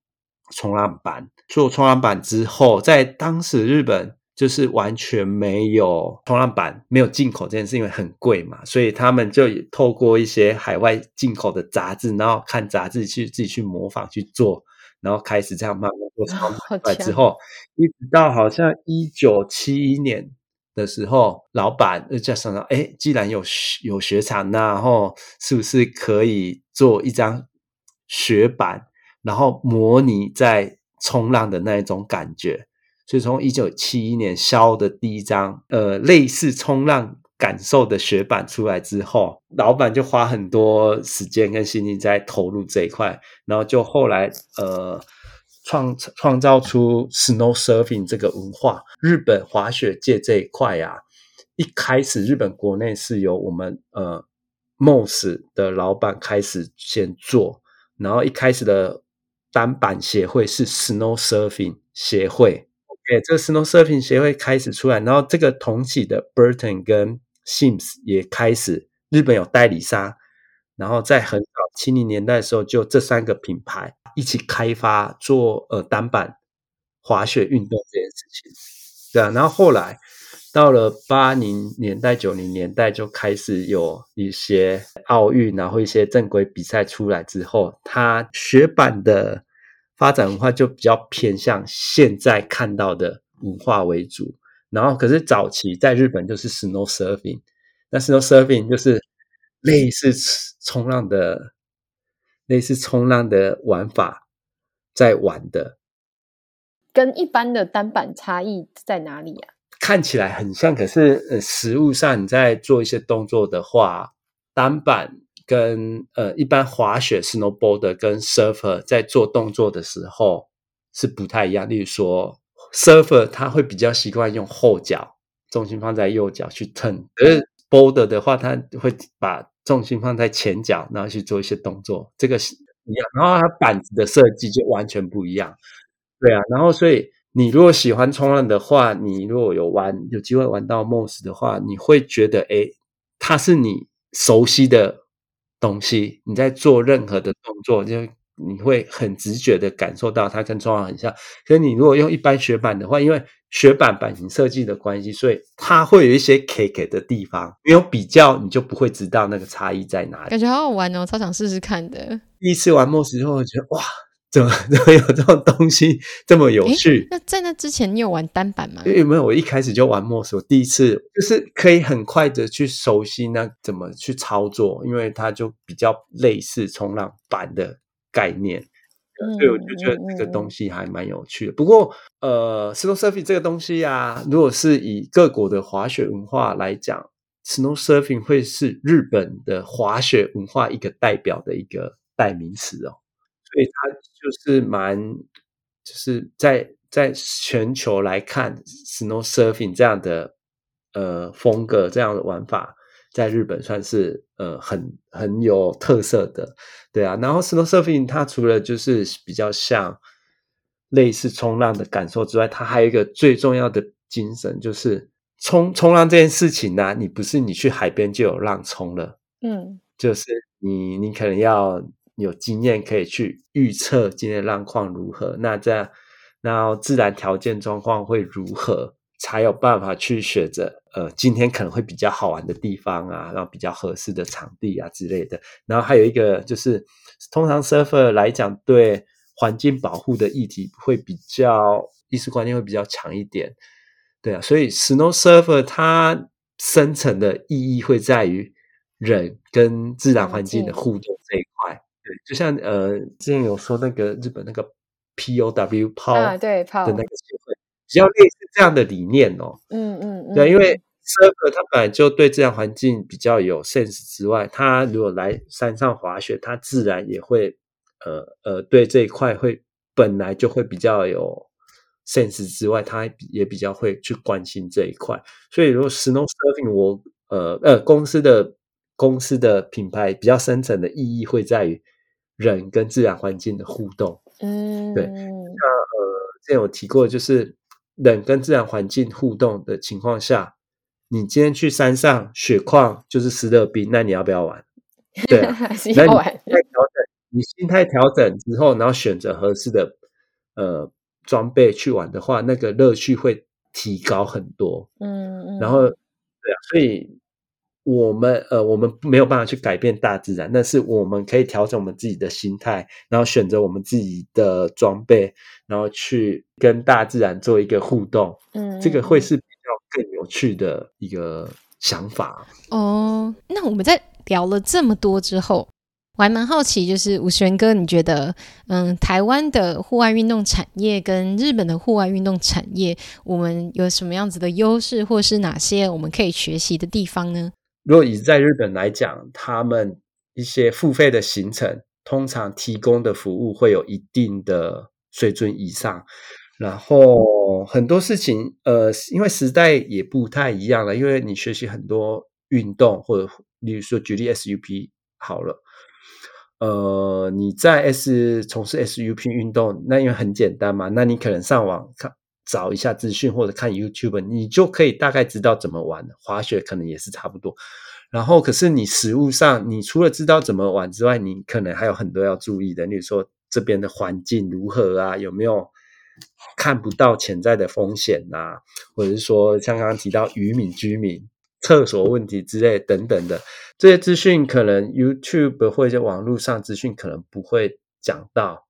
Speaker 2: 冲浪板。做冲浪板之后，在当时日本就是完全没有冲浪板，没有进口这件事，因为很贵嘛，所以他们就透过一些海外进口的杂志，然后看杂志去自己去模仿去做，然后开始这样慢慢做冲浪板。之后，一直到好像一九七一年的时候，老板就叫想到，哎，既然有有雪场，然后是不是可以做一张雪板，然后模拟在冲浪的那一种感觉？所以从一九七一年销的第一张呃类似冲浪感受的雪板出来之后，老板就花很多时间跟心力在投入这一块，然后就后来呃。创创造出 snow surfing 这个文化，日本滑雪界这一块啊，一开始日本国内是由我们呃 Moss 的老板开始先做，然后一开始的单板协会是 snow surfing 协会，OK，这个 snow surfing 协会开始出来，然后这个同期的 Burton 跟 Sims 也开始，日本有代理商，然后在很早七零年代的时候，就这三个品牌。一起开发做呃单板滑雪运动这件事情，对啊，然后后来到了八零年代、九零年代就开始有一些奥运，然后一些正规比赛出来之后，它雪板的发展文化就比较偏向现在看到的文化为主。然后可是早期在日本就是 snow surfing，那 snow surfing 就是类似冲浪的。类似冲浪的玩法，在玩的，
Speaker 3: 跟一般的单板差异在哪里啊？
Speaker 2: 看起来很像，可是呃，实物上你在做一些动作的话，单板跟呃一般滑雪 snowboard 跟 surfer 在做动作的时候是不太一样。例如说，surfer 他会比较习惯用后脚，重心放在右脚去 turn，可是 boulder 的话，他会把重心放在前脚，然后去做一些动作，这个是一样。然后它板子的设计就完全不一样，对啊。然后所以你如果喜欢冲浪的话，你如果有玩有机会玩到 Moss 的话，你会觉得诶，它是你熟悉的东西。你在做任何的动作，就你会很直觉的感受到它跟冲浪很像。可是你如果用一般雪板的话，因为雪板版型设计的关系，所以它会有一些 K K 的地方，没有比较你就不会知道那个差异在哪里。
Speaker 1: 感觉好好玩哦，超想试试看的。
Speaker 2: 第一次玩 Moss 之后，我觉得哇，怎么怎么有这种东西这么有趣？
Speaker 1: 那在那之前你有玩单板吗？
Speaker 2: 有没有，我一开始就玩 Moss，我第一次就是可以很快的去熟悉那怎么去操作，因为它就比较类似冲浪板的概念。所以我就觉得这个东西还蛮有趣的。不过，呃，snow surfing 这个东西啊，如果是以各国的滑雪文化来讲，snow surfing 会是日本的滑雪文化一个代表的一个代名词哦。所以它就是蛮，就是在在全球来看，snow surfing 这样的呃风格，这样的玩法。在日本算是呃很很有特色的，对啊。然后 snow surfing 它除了就是比较像类似冲浪的感受之外，它还有一个最重要的精神，就是冲冲浪这件事情呢、啊，你不是你去海边就有浪冲了，嗯，就是你你可能要有经验可以去预测今天的浪况如何，那这样然后自然条件状况会如何。才有办法去选择，呃，今天可能会比较好玩的地方啊，然后比较合适的场地啊之类的。然后还有一个就是，通常 surfer 来讲，对环境保护的议题会比较意识观念会比较强一点，对啊。所以 snow surfer 它深层的意义会在于人跟自然环境的互动这一块。对，就像呃，之前有说那个日本那个 POW 泡啊，对泡的那个协会。比较类似这样的理念哦，嗯嗯，嗯对，因为 surfer 它本来就对自然环境比较有 sense 之外，他如果来山上滑雪，他自然也会呃呃对这一块会本来就会比较有 sense 之外，他也比较会去关心这一块。所以如果 snow surfing 我呃呃公司的公司的品牌比较深层的意义会在于人跟自然环境的互动，嗯，对，那呃之前有提过就是。人跟自然环境互动的情况下，你今天去山上雪况就是湿热冰，那你要不要玩？对啊，那你心态调整，你心态调整之后，然后选择合适的呃装备去玩的话，那个乐趣会提高很多。
Speaker 3: 嗯嗯。
Speaker 2: 然后，对啊，所以我们呃，我们没有办法去改变大自然，但是我们可以调整我们自己的心态，然后选择我们自己的装备，然后去跟大自然做一个互动。嗯，这个会是比较更有趣的一个想法。
Speaker 1: 哦，那我们在聊了这么多之后。我还蛮好奇，就是武玄哥，你觉得，嗯，台湾的户外运动产业跟日本的户外运动产业，我们有什么样子的优势，或是哪些我们可以学习的地方呢？
Speaker 2: 如果以在日本来讲，他们一些付费的行程，通常提供的服务会有一定的水准以上，然后很多事情，呃，因为时代也不太一样了，因为你学习很多运动，或者例如说举例 SUP 好了。呃，你在 S 从事 SUP 运动，那因为很简单嘛，那你可能上网看找一下资讯，或者看 YouTube，你就可以大概知道怎么玩。滑雪可能也是差不多。然后，可是你实物上，你除了知道怎么玩之外，你可能还有很多要注意的，例如说这边的环境如何啊，有没有看不到潜在的风险啊，或者是说像刚刚提到渔民居民。厕所问题之类等等的这些资讯，可能 YouTube 或者网络上资讯可能不会讲到。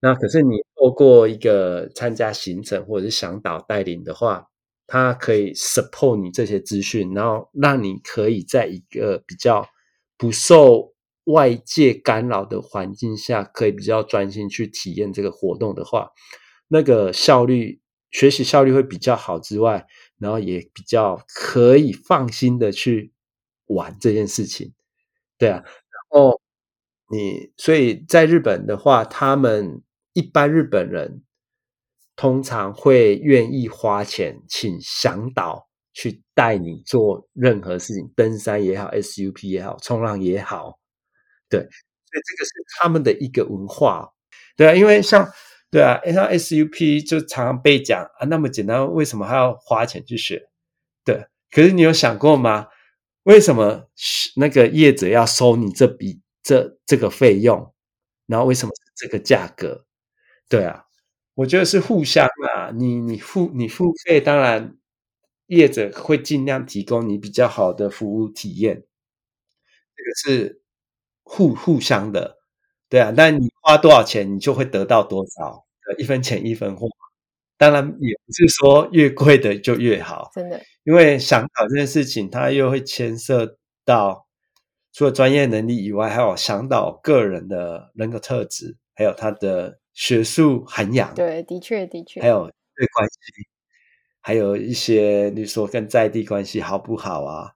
Speaker 2: 那可是你透过一个参加行程或者是向导带领的话，它可以 support 你这些资讯，然后让你可以在一个比较不受外界干扰的环境下，可以比较专心去体验这个活动的话，那个效率，学习效率会比较好之外。然后也比较可以放心的去玩这件事情，对啊。然后你所以在日本的话，他们一般日本人通常会愿意花钱请向导去带你做任何事情，登山也好，SUP 也好，冲浪也好，对。所以这个是他们的一个文化，对啊，因为像。对啊，像 SUP 就常常被讲啊，那么简单，为什么还要花钱去学？对，可是你有想过吗？为什么那个业者要收你这笔这这个费用？然后为什么这个价格？对啊，我觉得是互相啊，你你付你付费，当然业者会尽量提供你比较好的服务体验，这个是互互相的。对啊，但你花多少钱，你就会得到多少，一分钱一分货。当然也不是说越贵的就越好，
Speaker 3: 真的。
Speaker 2: 因为想导这件事情，它又会牵涉到除了专业能力以外，还有想导个人的人格特质，还有他的学术涵养。
Speaker 3: 对，的确的确。
Speaker 2: 还有对关系，还有一些你说跟在地关系好不好啊？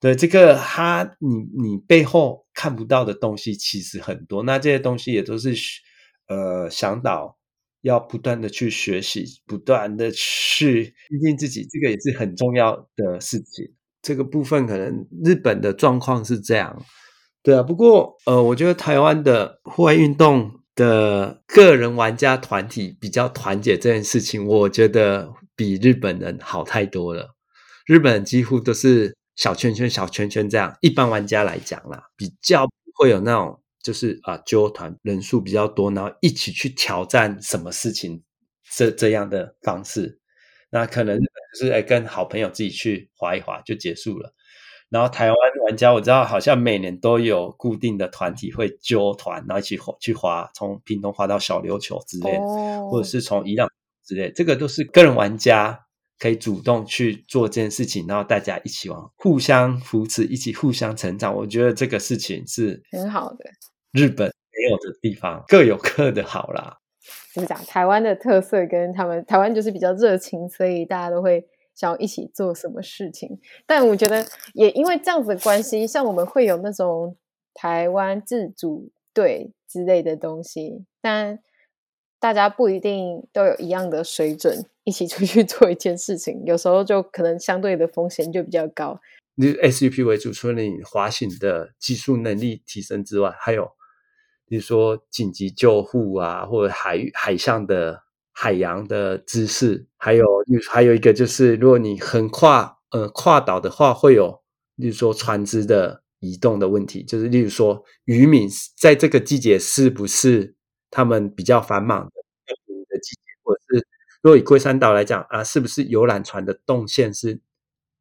Speaker 2: 对这个，他你你背后看不到的东西其实很多，那这些东西也都是呃向导要不断的去学习，不断的去精进自己，这个也是很重要的事情。这个部分可能日本的状况是这样，对啊。不过呃，我觉得台湾的户外运动的个人玩家团体比较团结这件事情，我觉得比日本人好太多了。日本人几乎都是。小圈圈，小圈圈，这样一般玩家来讲啦，比较会有那种就是啊，揪团人数比较多，然后一起去挑战什么事情这这样的方式。那可能就是哎，跟好朋友自己去滑一滑就结束了。然后台湾玩家我知道好像每年都有固定的团体会揪团，然后一起滑去滑，从屏东滑到小琉球之类，哦、或者是从宜兰之类，这个都是个人玩家。可以主动去做这件事情，然后大家一起玩，互相扶持，一起互相成长。我觉得这个事情是
Speaker 3: 很好的。
Speaker 2: 日本没有的地方，各有各的好啦。
Speaker 3: 怎么讲？台湾的特色跟他们，台湾就是比较热情，所以大家都会想要一起做什么事情。但我觉得也因为这样子的关系，像我们会有那种台湾自主队之类的东西，但大家不一定都有一样的水准。一起出去 做一件事情，有时候就可能相对的风险就比较高。
Speaker 2: 你 SUP 为主，除了你滑行的技术能力提升之外，还有比如说紧急救护啊，或者海海上的海洋的知识，还有还有一个就是，如果你横跨呃跨岛的话，会有例如说船只的移动的问题，就是例如说渔民在这个季节是不是他们比较繁忙的的季节？或者是若以龟山岛来讲啊，是不是游览船的动线是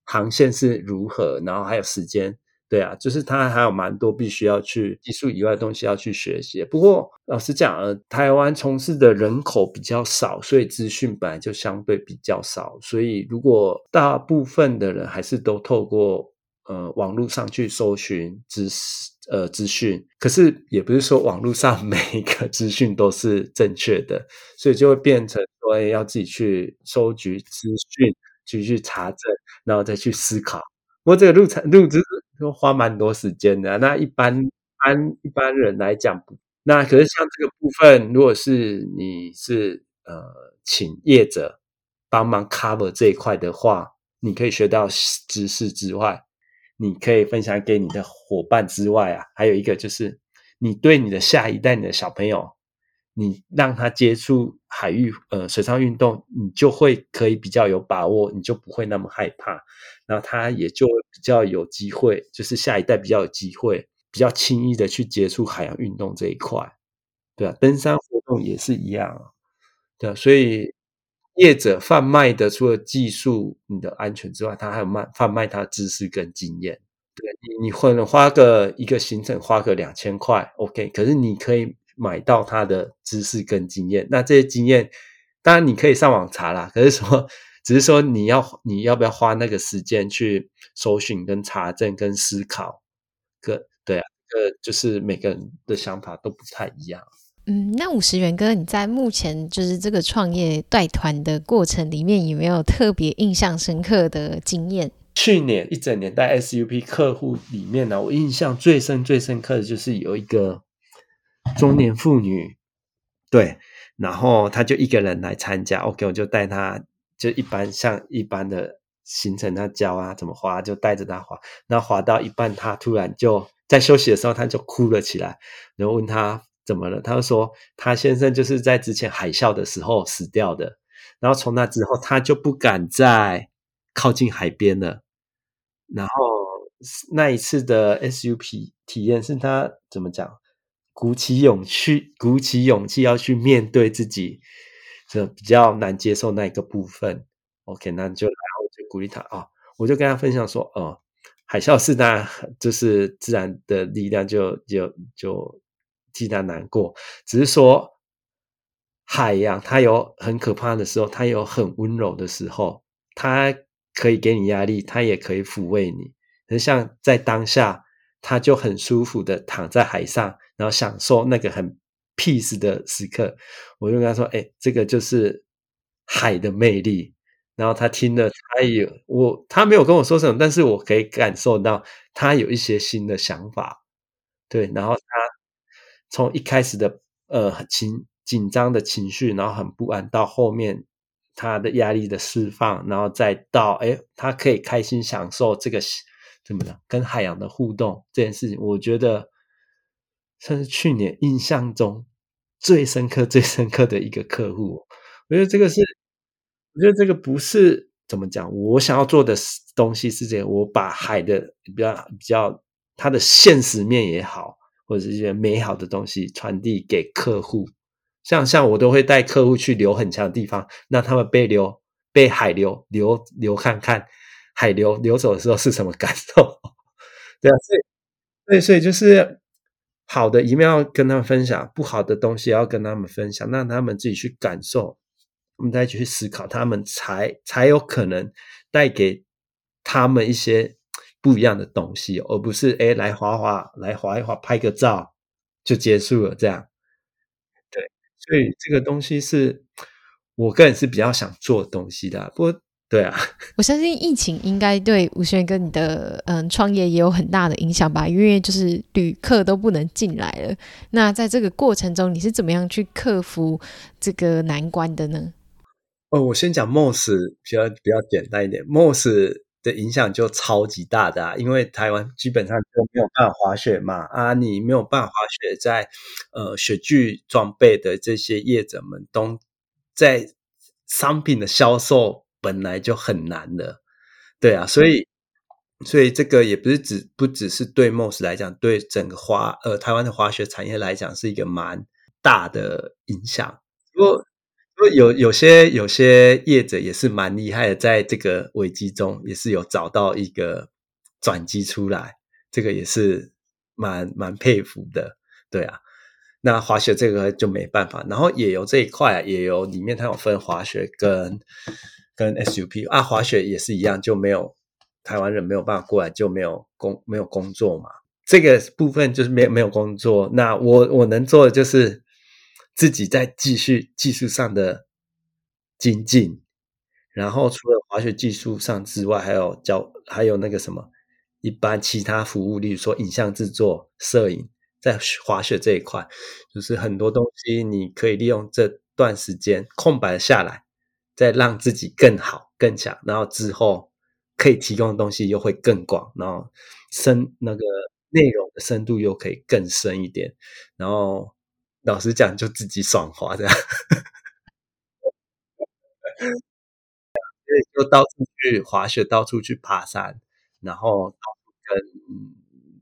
Speaker 2: 航线是如何？然后还有时间，对啊，就是他还有蛮多必须要去技术以外的东西要去学习。不过老实讲，呃，台湾从事的人口比较少，所以资讯本来就相对比较少。所以如果大部分的人还是都透过呃网络上去搜寻知识。呃，资讯，可是也不是说网络上 每一个资讯都是正确的，所以就会变成说，要自己去收集资讯，去去查证，然后再去思考。不过这个路程路子都花蛮多时间的。那一般按一般人来讲，那可是像这个部分，如果是你是呃请业者帮忙 cover 这一块的话，你可以学到知识之外。你可以分享给你的伙伴之外啊，还有一个就是你对你的下一代，你的小朋友，你让他接触海域呃水上运动，你就会可以比较有把握，你就不会那么害怕，然后他也就比较有机会，就是下一代比较有机会，比较轻易的去接触海洋运动这一块，对啊，登山活动也是一样，对啊，所以。业者贩卖的除了技术、你的安全之外，他还有卖贩卖他的知识跟经验。对，你，你可能花个一个行程花个两千块，OK，可是你可以买到他的知识跟经验。那这些经验，当然你可以上网查啦，可是说，只是说你要你要不要花那个时间去搜寻、跟查证、跟思考？个对啊，呃，就是每个人的想法都不太一样。
Speaker 1: 嗯，那五十元哥，你在目前就是这个创业带团的过程里面，有没有特别印象深刻的经验？
Speaker 2: 去年一整年带 SUP 客户里面呢，我印象最深、最深刻的就是有一个中年妇女，对，然后她就一个人来参加，OK，我就带她，就一般像一般的行程，她教啊怎么滑，就带着她滑，然后滑到一半，她突然就在休息的时候，她就哭了起来，然后问她。怎么了？他就说他先生就是在之前海啸的时候死掉的，然后从那之后他就不敢再靠近海边了。然后那一次的 SUP 体验是他怎么讲？鼓起勇气，鼓起勇气要去面对自己，这比较难接受那一个部分。OK，那就然后就鼓励他啊、哦，我就跟他分享说，哦，海啸是那，就是自然的力量就，就就就。替他难过，只是说海洋它有很可怕的时候，它有很温柔的时候，它可以给你压力，它也可以抚慰你。很像在当下，他就很舒服的躺在海上，然后享受那个很 peace 的时刻。我就跟他说：“哎，这个就是海的魅力。”然后他听了，他也我他没有跟我说什么，但是我可以感受到他有一些新的想法。对，然后他。从一开始的呃紧紧张的情绪，然后很不安，到后面他的压力的释放，然后再到哎，他可以开心享受这个怎么讲，跟海洋的互动这件事情，我觉得算是去年印象中最深刻、最深刻的一个客户。我觉得这个是，我觉得这个不是怎么讲，我想要做的东西是这样，我把海的比较比较它的现实面也好。或者是一些美好的东西传递给客户，像像我都会带客户去流很强的地方，让他们被流被海流流流看看海流流走的时候是什么感受？对啊，所以所以所以就是好的一面要跟他们分享，不好的东西要跟他们分享，让他们自己去感受，我们再去思考，他们才才有可能带给他们一些。不一样的东西，而不是哎来滑滑，来滑一滑，拍个照就结束了这样。对，所以这个东西是我个人是比较想做的东西的。不过，对啊，
Speaker 1: 我相信疫情应该对吴轩跟你的嗯创业也有很大的影响吧，因为就是旅客都不能进来了。那在这个过程中，你是怎么样去克服这个难关的呢？
Speaker 2: 哦，我先讲 Moss 比较比较简单一点，Moss。的影响就超级大的啊，因为台湾基本上就没有办法滑雪嘛，啊，你没有办法滑雪在，在呃雪具装备的这些业者们都在商品的销售本来就很难的，对啊，所以所以这个也不是只不只是对 Moss 来讲，对整个滑呃台湾的滑雪产业来讲是一个蛮大的影响。不过不有有些有些业者也是蛮厉害的，在这个危机中也是有找到一个转机出来，这个也是蛮蛮佩服的。对啊，那滑雪这个就没办法，然后野游这一块啊，野游里面它有分滑雪跟跟 SUP 啊，滑雪也是一样，就没有台湾人没有办法过来，就没有工没有工作嘛。这个部分就是没没有工作，那我我能做的就是。自己在继续技术上的精进，然后除了滑雪技术上之外，还有教还有那个什么一般其他服务，例如说影像制作、摄影，在滑雪这一块，就是很多东西你可以利用这段时间空白下来，再让自己更好更强，然后之后可以提供的东西又会更广，然后深那个内容的深度又可以更深一点，然后。老实讲，就自己爽滑这样，所以就到处去滑雪，到处去爬山，然后到处跟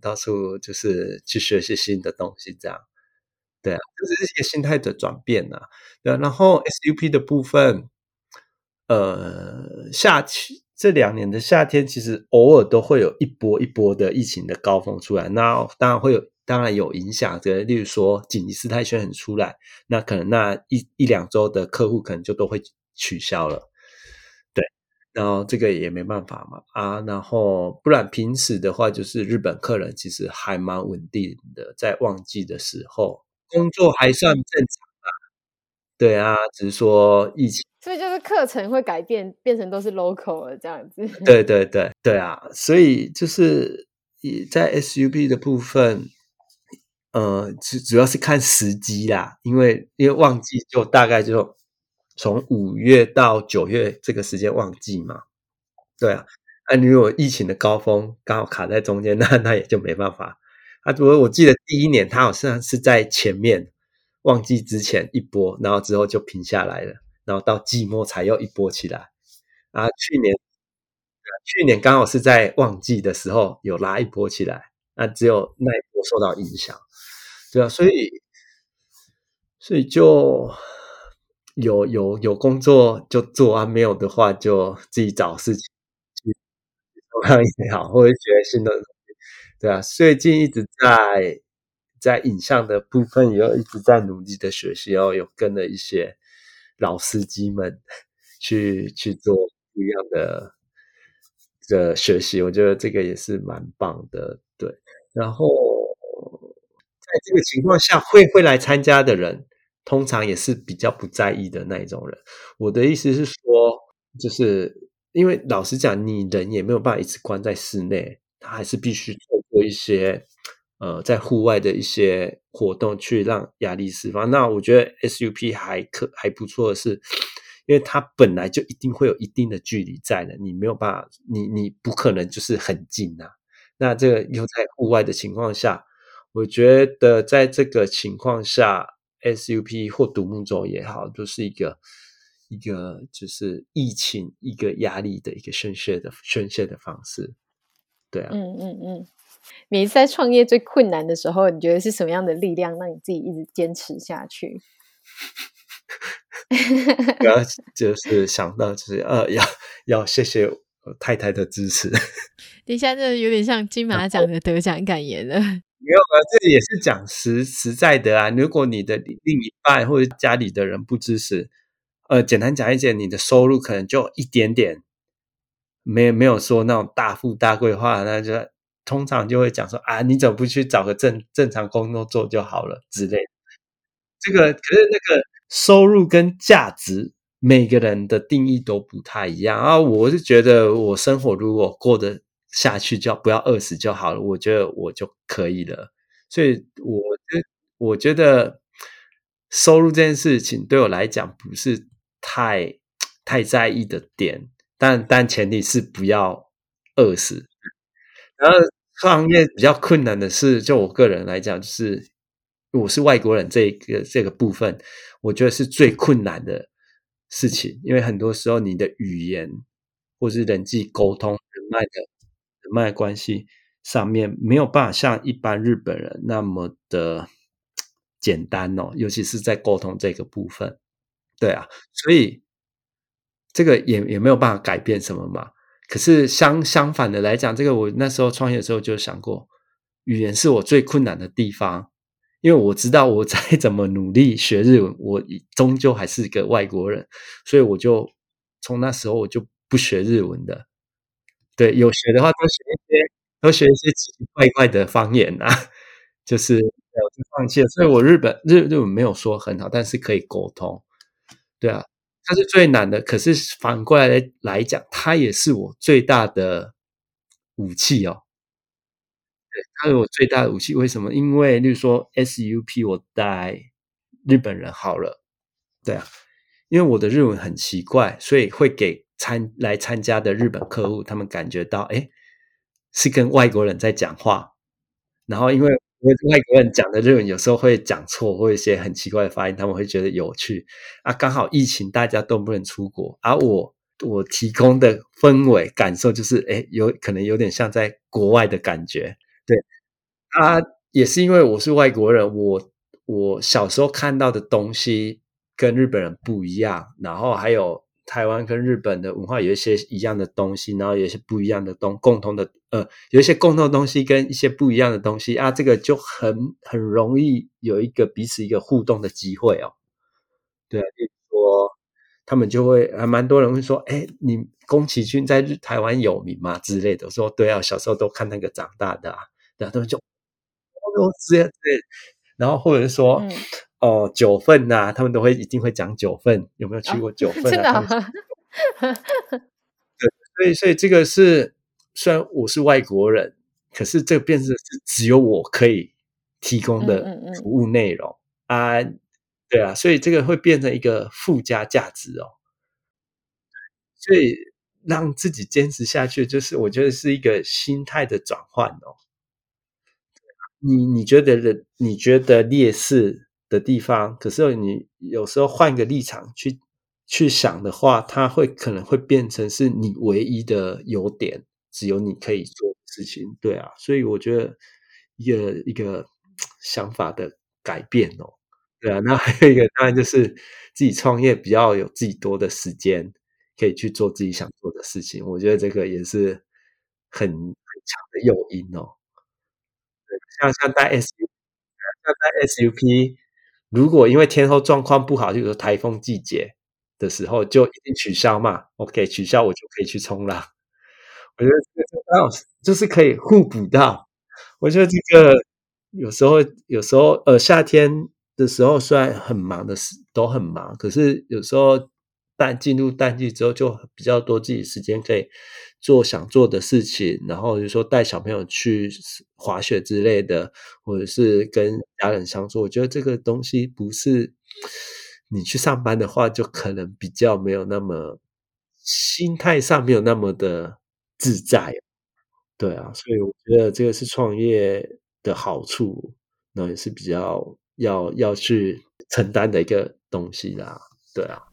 Speaker 2: 到处就是去学习新的东西，这样，对啊，就是一些心态的转变呐，对啊，然后 SUP 的部分，呃，夏期这两年的夏天，其实偶尔都会有一波一波的疫情的高峰出来，那当然会有。当然有影响的，例如说紧急事态宣言出来，那可能那一一两周的客户可能就都会取消了，对，然后这个也没办法嘛啊，然后不然平时的话，就是日本客人其实还蛮稳定的，在旺季的时候工作还算正常啊，对啊，只是说疫情，
Speaker 3: 所以就是课程会改变，变成都是 local 了这样子，
Speaker 2: 对对对对啊，所以就是也在 SUP 的部分。呃，主主要是看时机啦，因为因为旺季就大概就从五月到九月这个时间旺季嘛，对啊，那如果疫情的高峰刚好卡在中间，那那也就没办法。啊，不过我记得第一年他好像是在前面旺季之前一波，然后之后就平下来了，然后到季末才又一波起来。啊，去年去年刚好是在旺季的时候有拉一波起来，那只有那一波受到影响。对啊，所以，所以就有有有工作就做啊，没有的话就自己找事情去，同样也好，或者学新的东西。对啊，最近一直在在影像的部分，也有一直在努力的学习，然后有跟了一些老司机们 去去做不一样的的学习，我觉得这个也是蛮棒的。对，然后。在这个情况下，会会来参加的人，通常也是比较不在意的那一种人。我的意思是说，就是因为老实讲，你人也没有办法一直关在室内，他还是必须透过一些呃在户外的一些活动去让压力释放。那我觉得 SUP 还可还不错的是，因为它本来就一定会有一定的距离在的，你没有办法，你你不可能就是很近呐、那这个又在户外的情况下。我觉得在这个情况下，SUP 或独木舟也好，就是一个一个就是疫情一个压力的一个宣泄的宣泄的方式。对啊，嗯嗯嗯。
Speaker 3: 每次在创业最困难的时候，你觉得是什么样的力量让你自己一直坚持下去？
Speaker 2: 主要就是想到就是呃，要要谢谢太太的支持。
Speaker 1: 等一下，这有点像金马奖的得奖感言了。
Speaker 2: 没有啊，这也是讲实实在的啊。如果你的另一半或者家里的人不支持，呃，简单讲一讲，你的收入可能就一点点，没没有说那种大富大贵话，那就通常就会讲说啊，你怎么不去找个正正常工作做就好了之类的。这个可是那个收入跟价值，每个人的定义都不太一样啊。我是觉得我生活如果过得。下去就不要饿死就好了，我觉得我就可以了。所以我觉我觉得收入这件事情对我来讲不是太 太在意的点，但但前提是不要饿死。然后创业比较困难的是，就我个人来讲，就是我是外国人这个这个部分，我觉得是最困难的事情，因为很多时候你的语言或是人际沟通人脉的。人脉关系上面没有办法像一般日本人那么的简单哦，尤其是在沟通这个部分。对啊，所以这个也也没有办法改变什么嘛。可是相相反的来讲，这个我那时候创业的时候就想过，语言是我最困难的地方，因为我知道我再怎么努力学日文，我终究还是个外国人，所以我就从那时候我就不学日文的。对，有学的话都学一些，都学一些奇奇怪怪的方言啊，就是我就放弃了。所以我日本日日文没有说很好，但是可以沟通。对啊，它是最难的。可是反过来来讲，它也是我最大的武器哦。对，它是我最大的武器。为什么？因为例如说 SUP，我带日本人好了。对啊，因为我的日文很奇怪，所以会给。参来参加的日本客户，他们感觉到，哎，是跟外国人在讲话。然后，因为外国人讲的日文有时候会讲错，或一些很奇怪的发音，他们会觉得有趣。啊，刚好疫情大家都不能出国，而、啊、我我提供的氛围感受就是，哎，有可能有点像在国外的感觉。对，啊，也是因为我是外国人，我我小时候看到的东西跟日本人不一样，然后还有。台湾跟日本的文化有一些一样的东西，然后有一些不一样的东共同的呃，有一些共同的东西跟一些不一样的东西啊，这个就很很容易有一个彼此一个互动的机会哦。对啊，比如说他们就会还蛮多人会说，哎，你宫崎骏在台湾有名吗之类的？我说对啊，小时候都看那个长大的啊，然后他们就哦这样对，然后或者是说。嗯哦，九份呐、啊，他们都会一定会讲九份，有没有去过九份、啊？真的吗？对，所以所以这个是虽然我是外国人，可是这个变成是只有我可以提供的服务内容嗯嗯嗯啊，对啊，所以这个会变成一个附加价值哦。所以让自己坚持下去，就是我觉得是一个心态的转换哦。你你觉得的？你觉得劣势？的地方，可是你有时候换一个立场去去想的话，它会可能会变成是你唯一的优点，只有你可以做的事情，对啊，所以我觉得一个一个想法的改变哦，对啊，那还有一个当然就是自己创业比较有自己多的时间，可以去做自己想做的事情，我觉得这个也是很很强的诱因哦，对，像像带 SUP，像带 SUP。如果因为天候状况不好，就是台风季节的时候，就一定取消嘛？OK，取消我就可以去冲浪。我觉得这个刚好就是可以互补到。我觉得这个有时候有时候呃夏天的时候虽然很忙的时都很忙，可是有时候淡进入淡季之后，就比较多自己时间可以做想做的事情，然后就说带小朋友去滑雪之类的，或者是跟家人相处。我觉得这个东西不是你去上班的话，就可能比较没有那么心态上没有那么的自在。对啊，所以我觉得这个是创业的好处，那也是比较要要去承担的一个东西啦。对啊。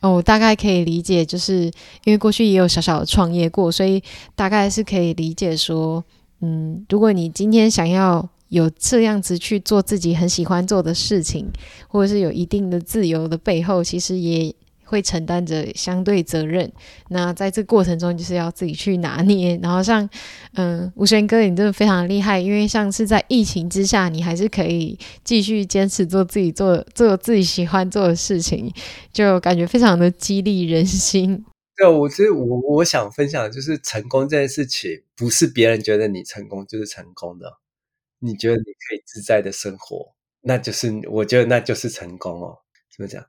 Speaker 1: 哦，我大概可以理解，就是因为过去也有小小的创业过，所以大概是可以理解说，嗯，如果你今天想要有这样子去做自己很喜欢做的事情，或者是有一定的自由的背后，其实也。会承担着相对责任，那在这过程中就是要自己去拿捏。然后像，嗯，吴轩哥，你真的非常厉害，因为像是在疫情之下，你还是可以继续坚持做自己做做自己喜欢做的事情，就感觉非常的激励人心。
Speaker 2: 对，我其实我我想分享的就是成功这件事情，不是别人觉得你成功就是成功的，你觉得你可以自在的生活，那就是我觉得那就是成功哦。怎么讲？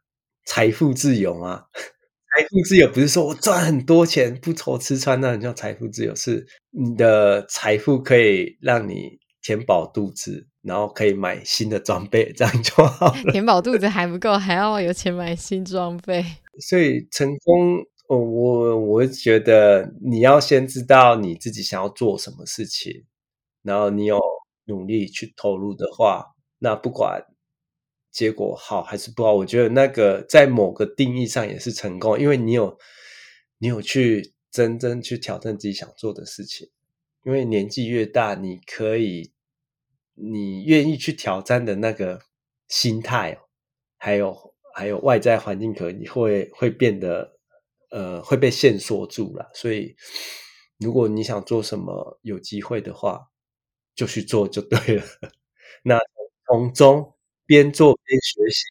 Speaker 2: 财富自由吗？财富自由不是说我赚很多钱不愁吃穿，那叫财富自由。是你的财富可以让你填饱肚子，然后可以买新的装备，这样就好了。
Speaker 1: 填饱肚子还不够，还要有钱买新装备。
Speaker 2: 所以成功，我我我觉得你要先知道你自己想要做什么事情，然后你有努力去投入的话，那不管。结果好还是不好？我觉得那个在某个定义上也是成功，因为你有你有去真正去挑战自己想做的事情。因为年纪越大，你可以你愿意去挑战的那个心态，还有还有外在环境可能你会会变得呃会被限缩住了。所以如果你想做什么有机会的话，就去做就对了。那从中边做边学习，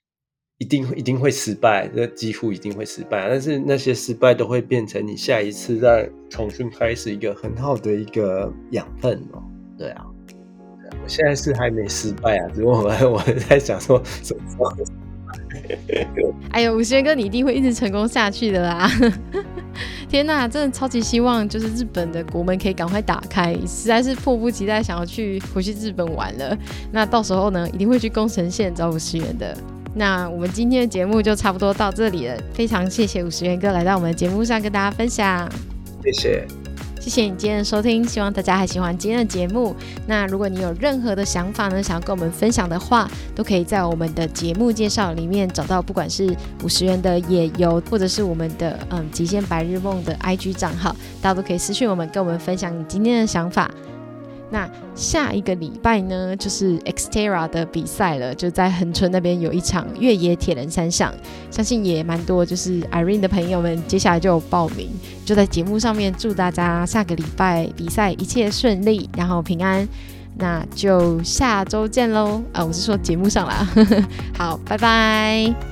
Speaker 2: 一定一定会失败，这几乎一定会失败。但是那些失败都会变成你下一次再重新开始一个很好的一个养分哦。对啊，我现在是还没失败啊，只不过我 我在想说什么时候。
Speaker 1: 哎呦，吴轩哥，你一定会一直成功下去的啦！天呐，真的超级希望就是日本的国门可以赶快打开，实在是迫不及待想要去回去日本玩了。那到时候呢，一定会去宫城县找五十元的。那我们今天的节目就差不多到这里了，非常谢谢五十元哥来到我们的节目上跟大家分享，
Speaker 2: 谢谢。
Speaker 1: 谢谢你今天的收听，希望大家还喜欢今天的节目。那如果你有任何的想法呢，想要跟我们分享的话，都可以在我们的节目介绍里面找到，不管是五十元的野游，或者是我们的嗯极限白日梦的 IG 账号，大家都可以私信我们，跟我们分享你今天的想法。那下一个礼拜呢，就是 xtera 的比赛了，就在恒春那边有一场越野铁人三项，相信也蛮多，就是 Irene 的朋友们接下来就报名，就在节目上面祝大家下个礼拜比赛一切顺利，然后平安，那就下周见喽，啊，我是说节目上啦，好，拜拜。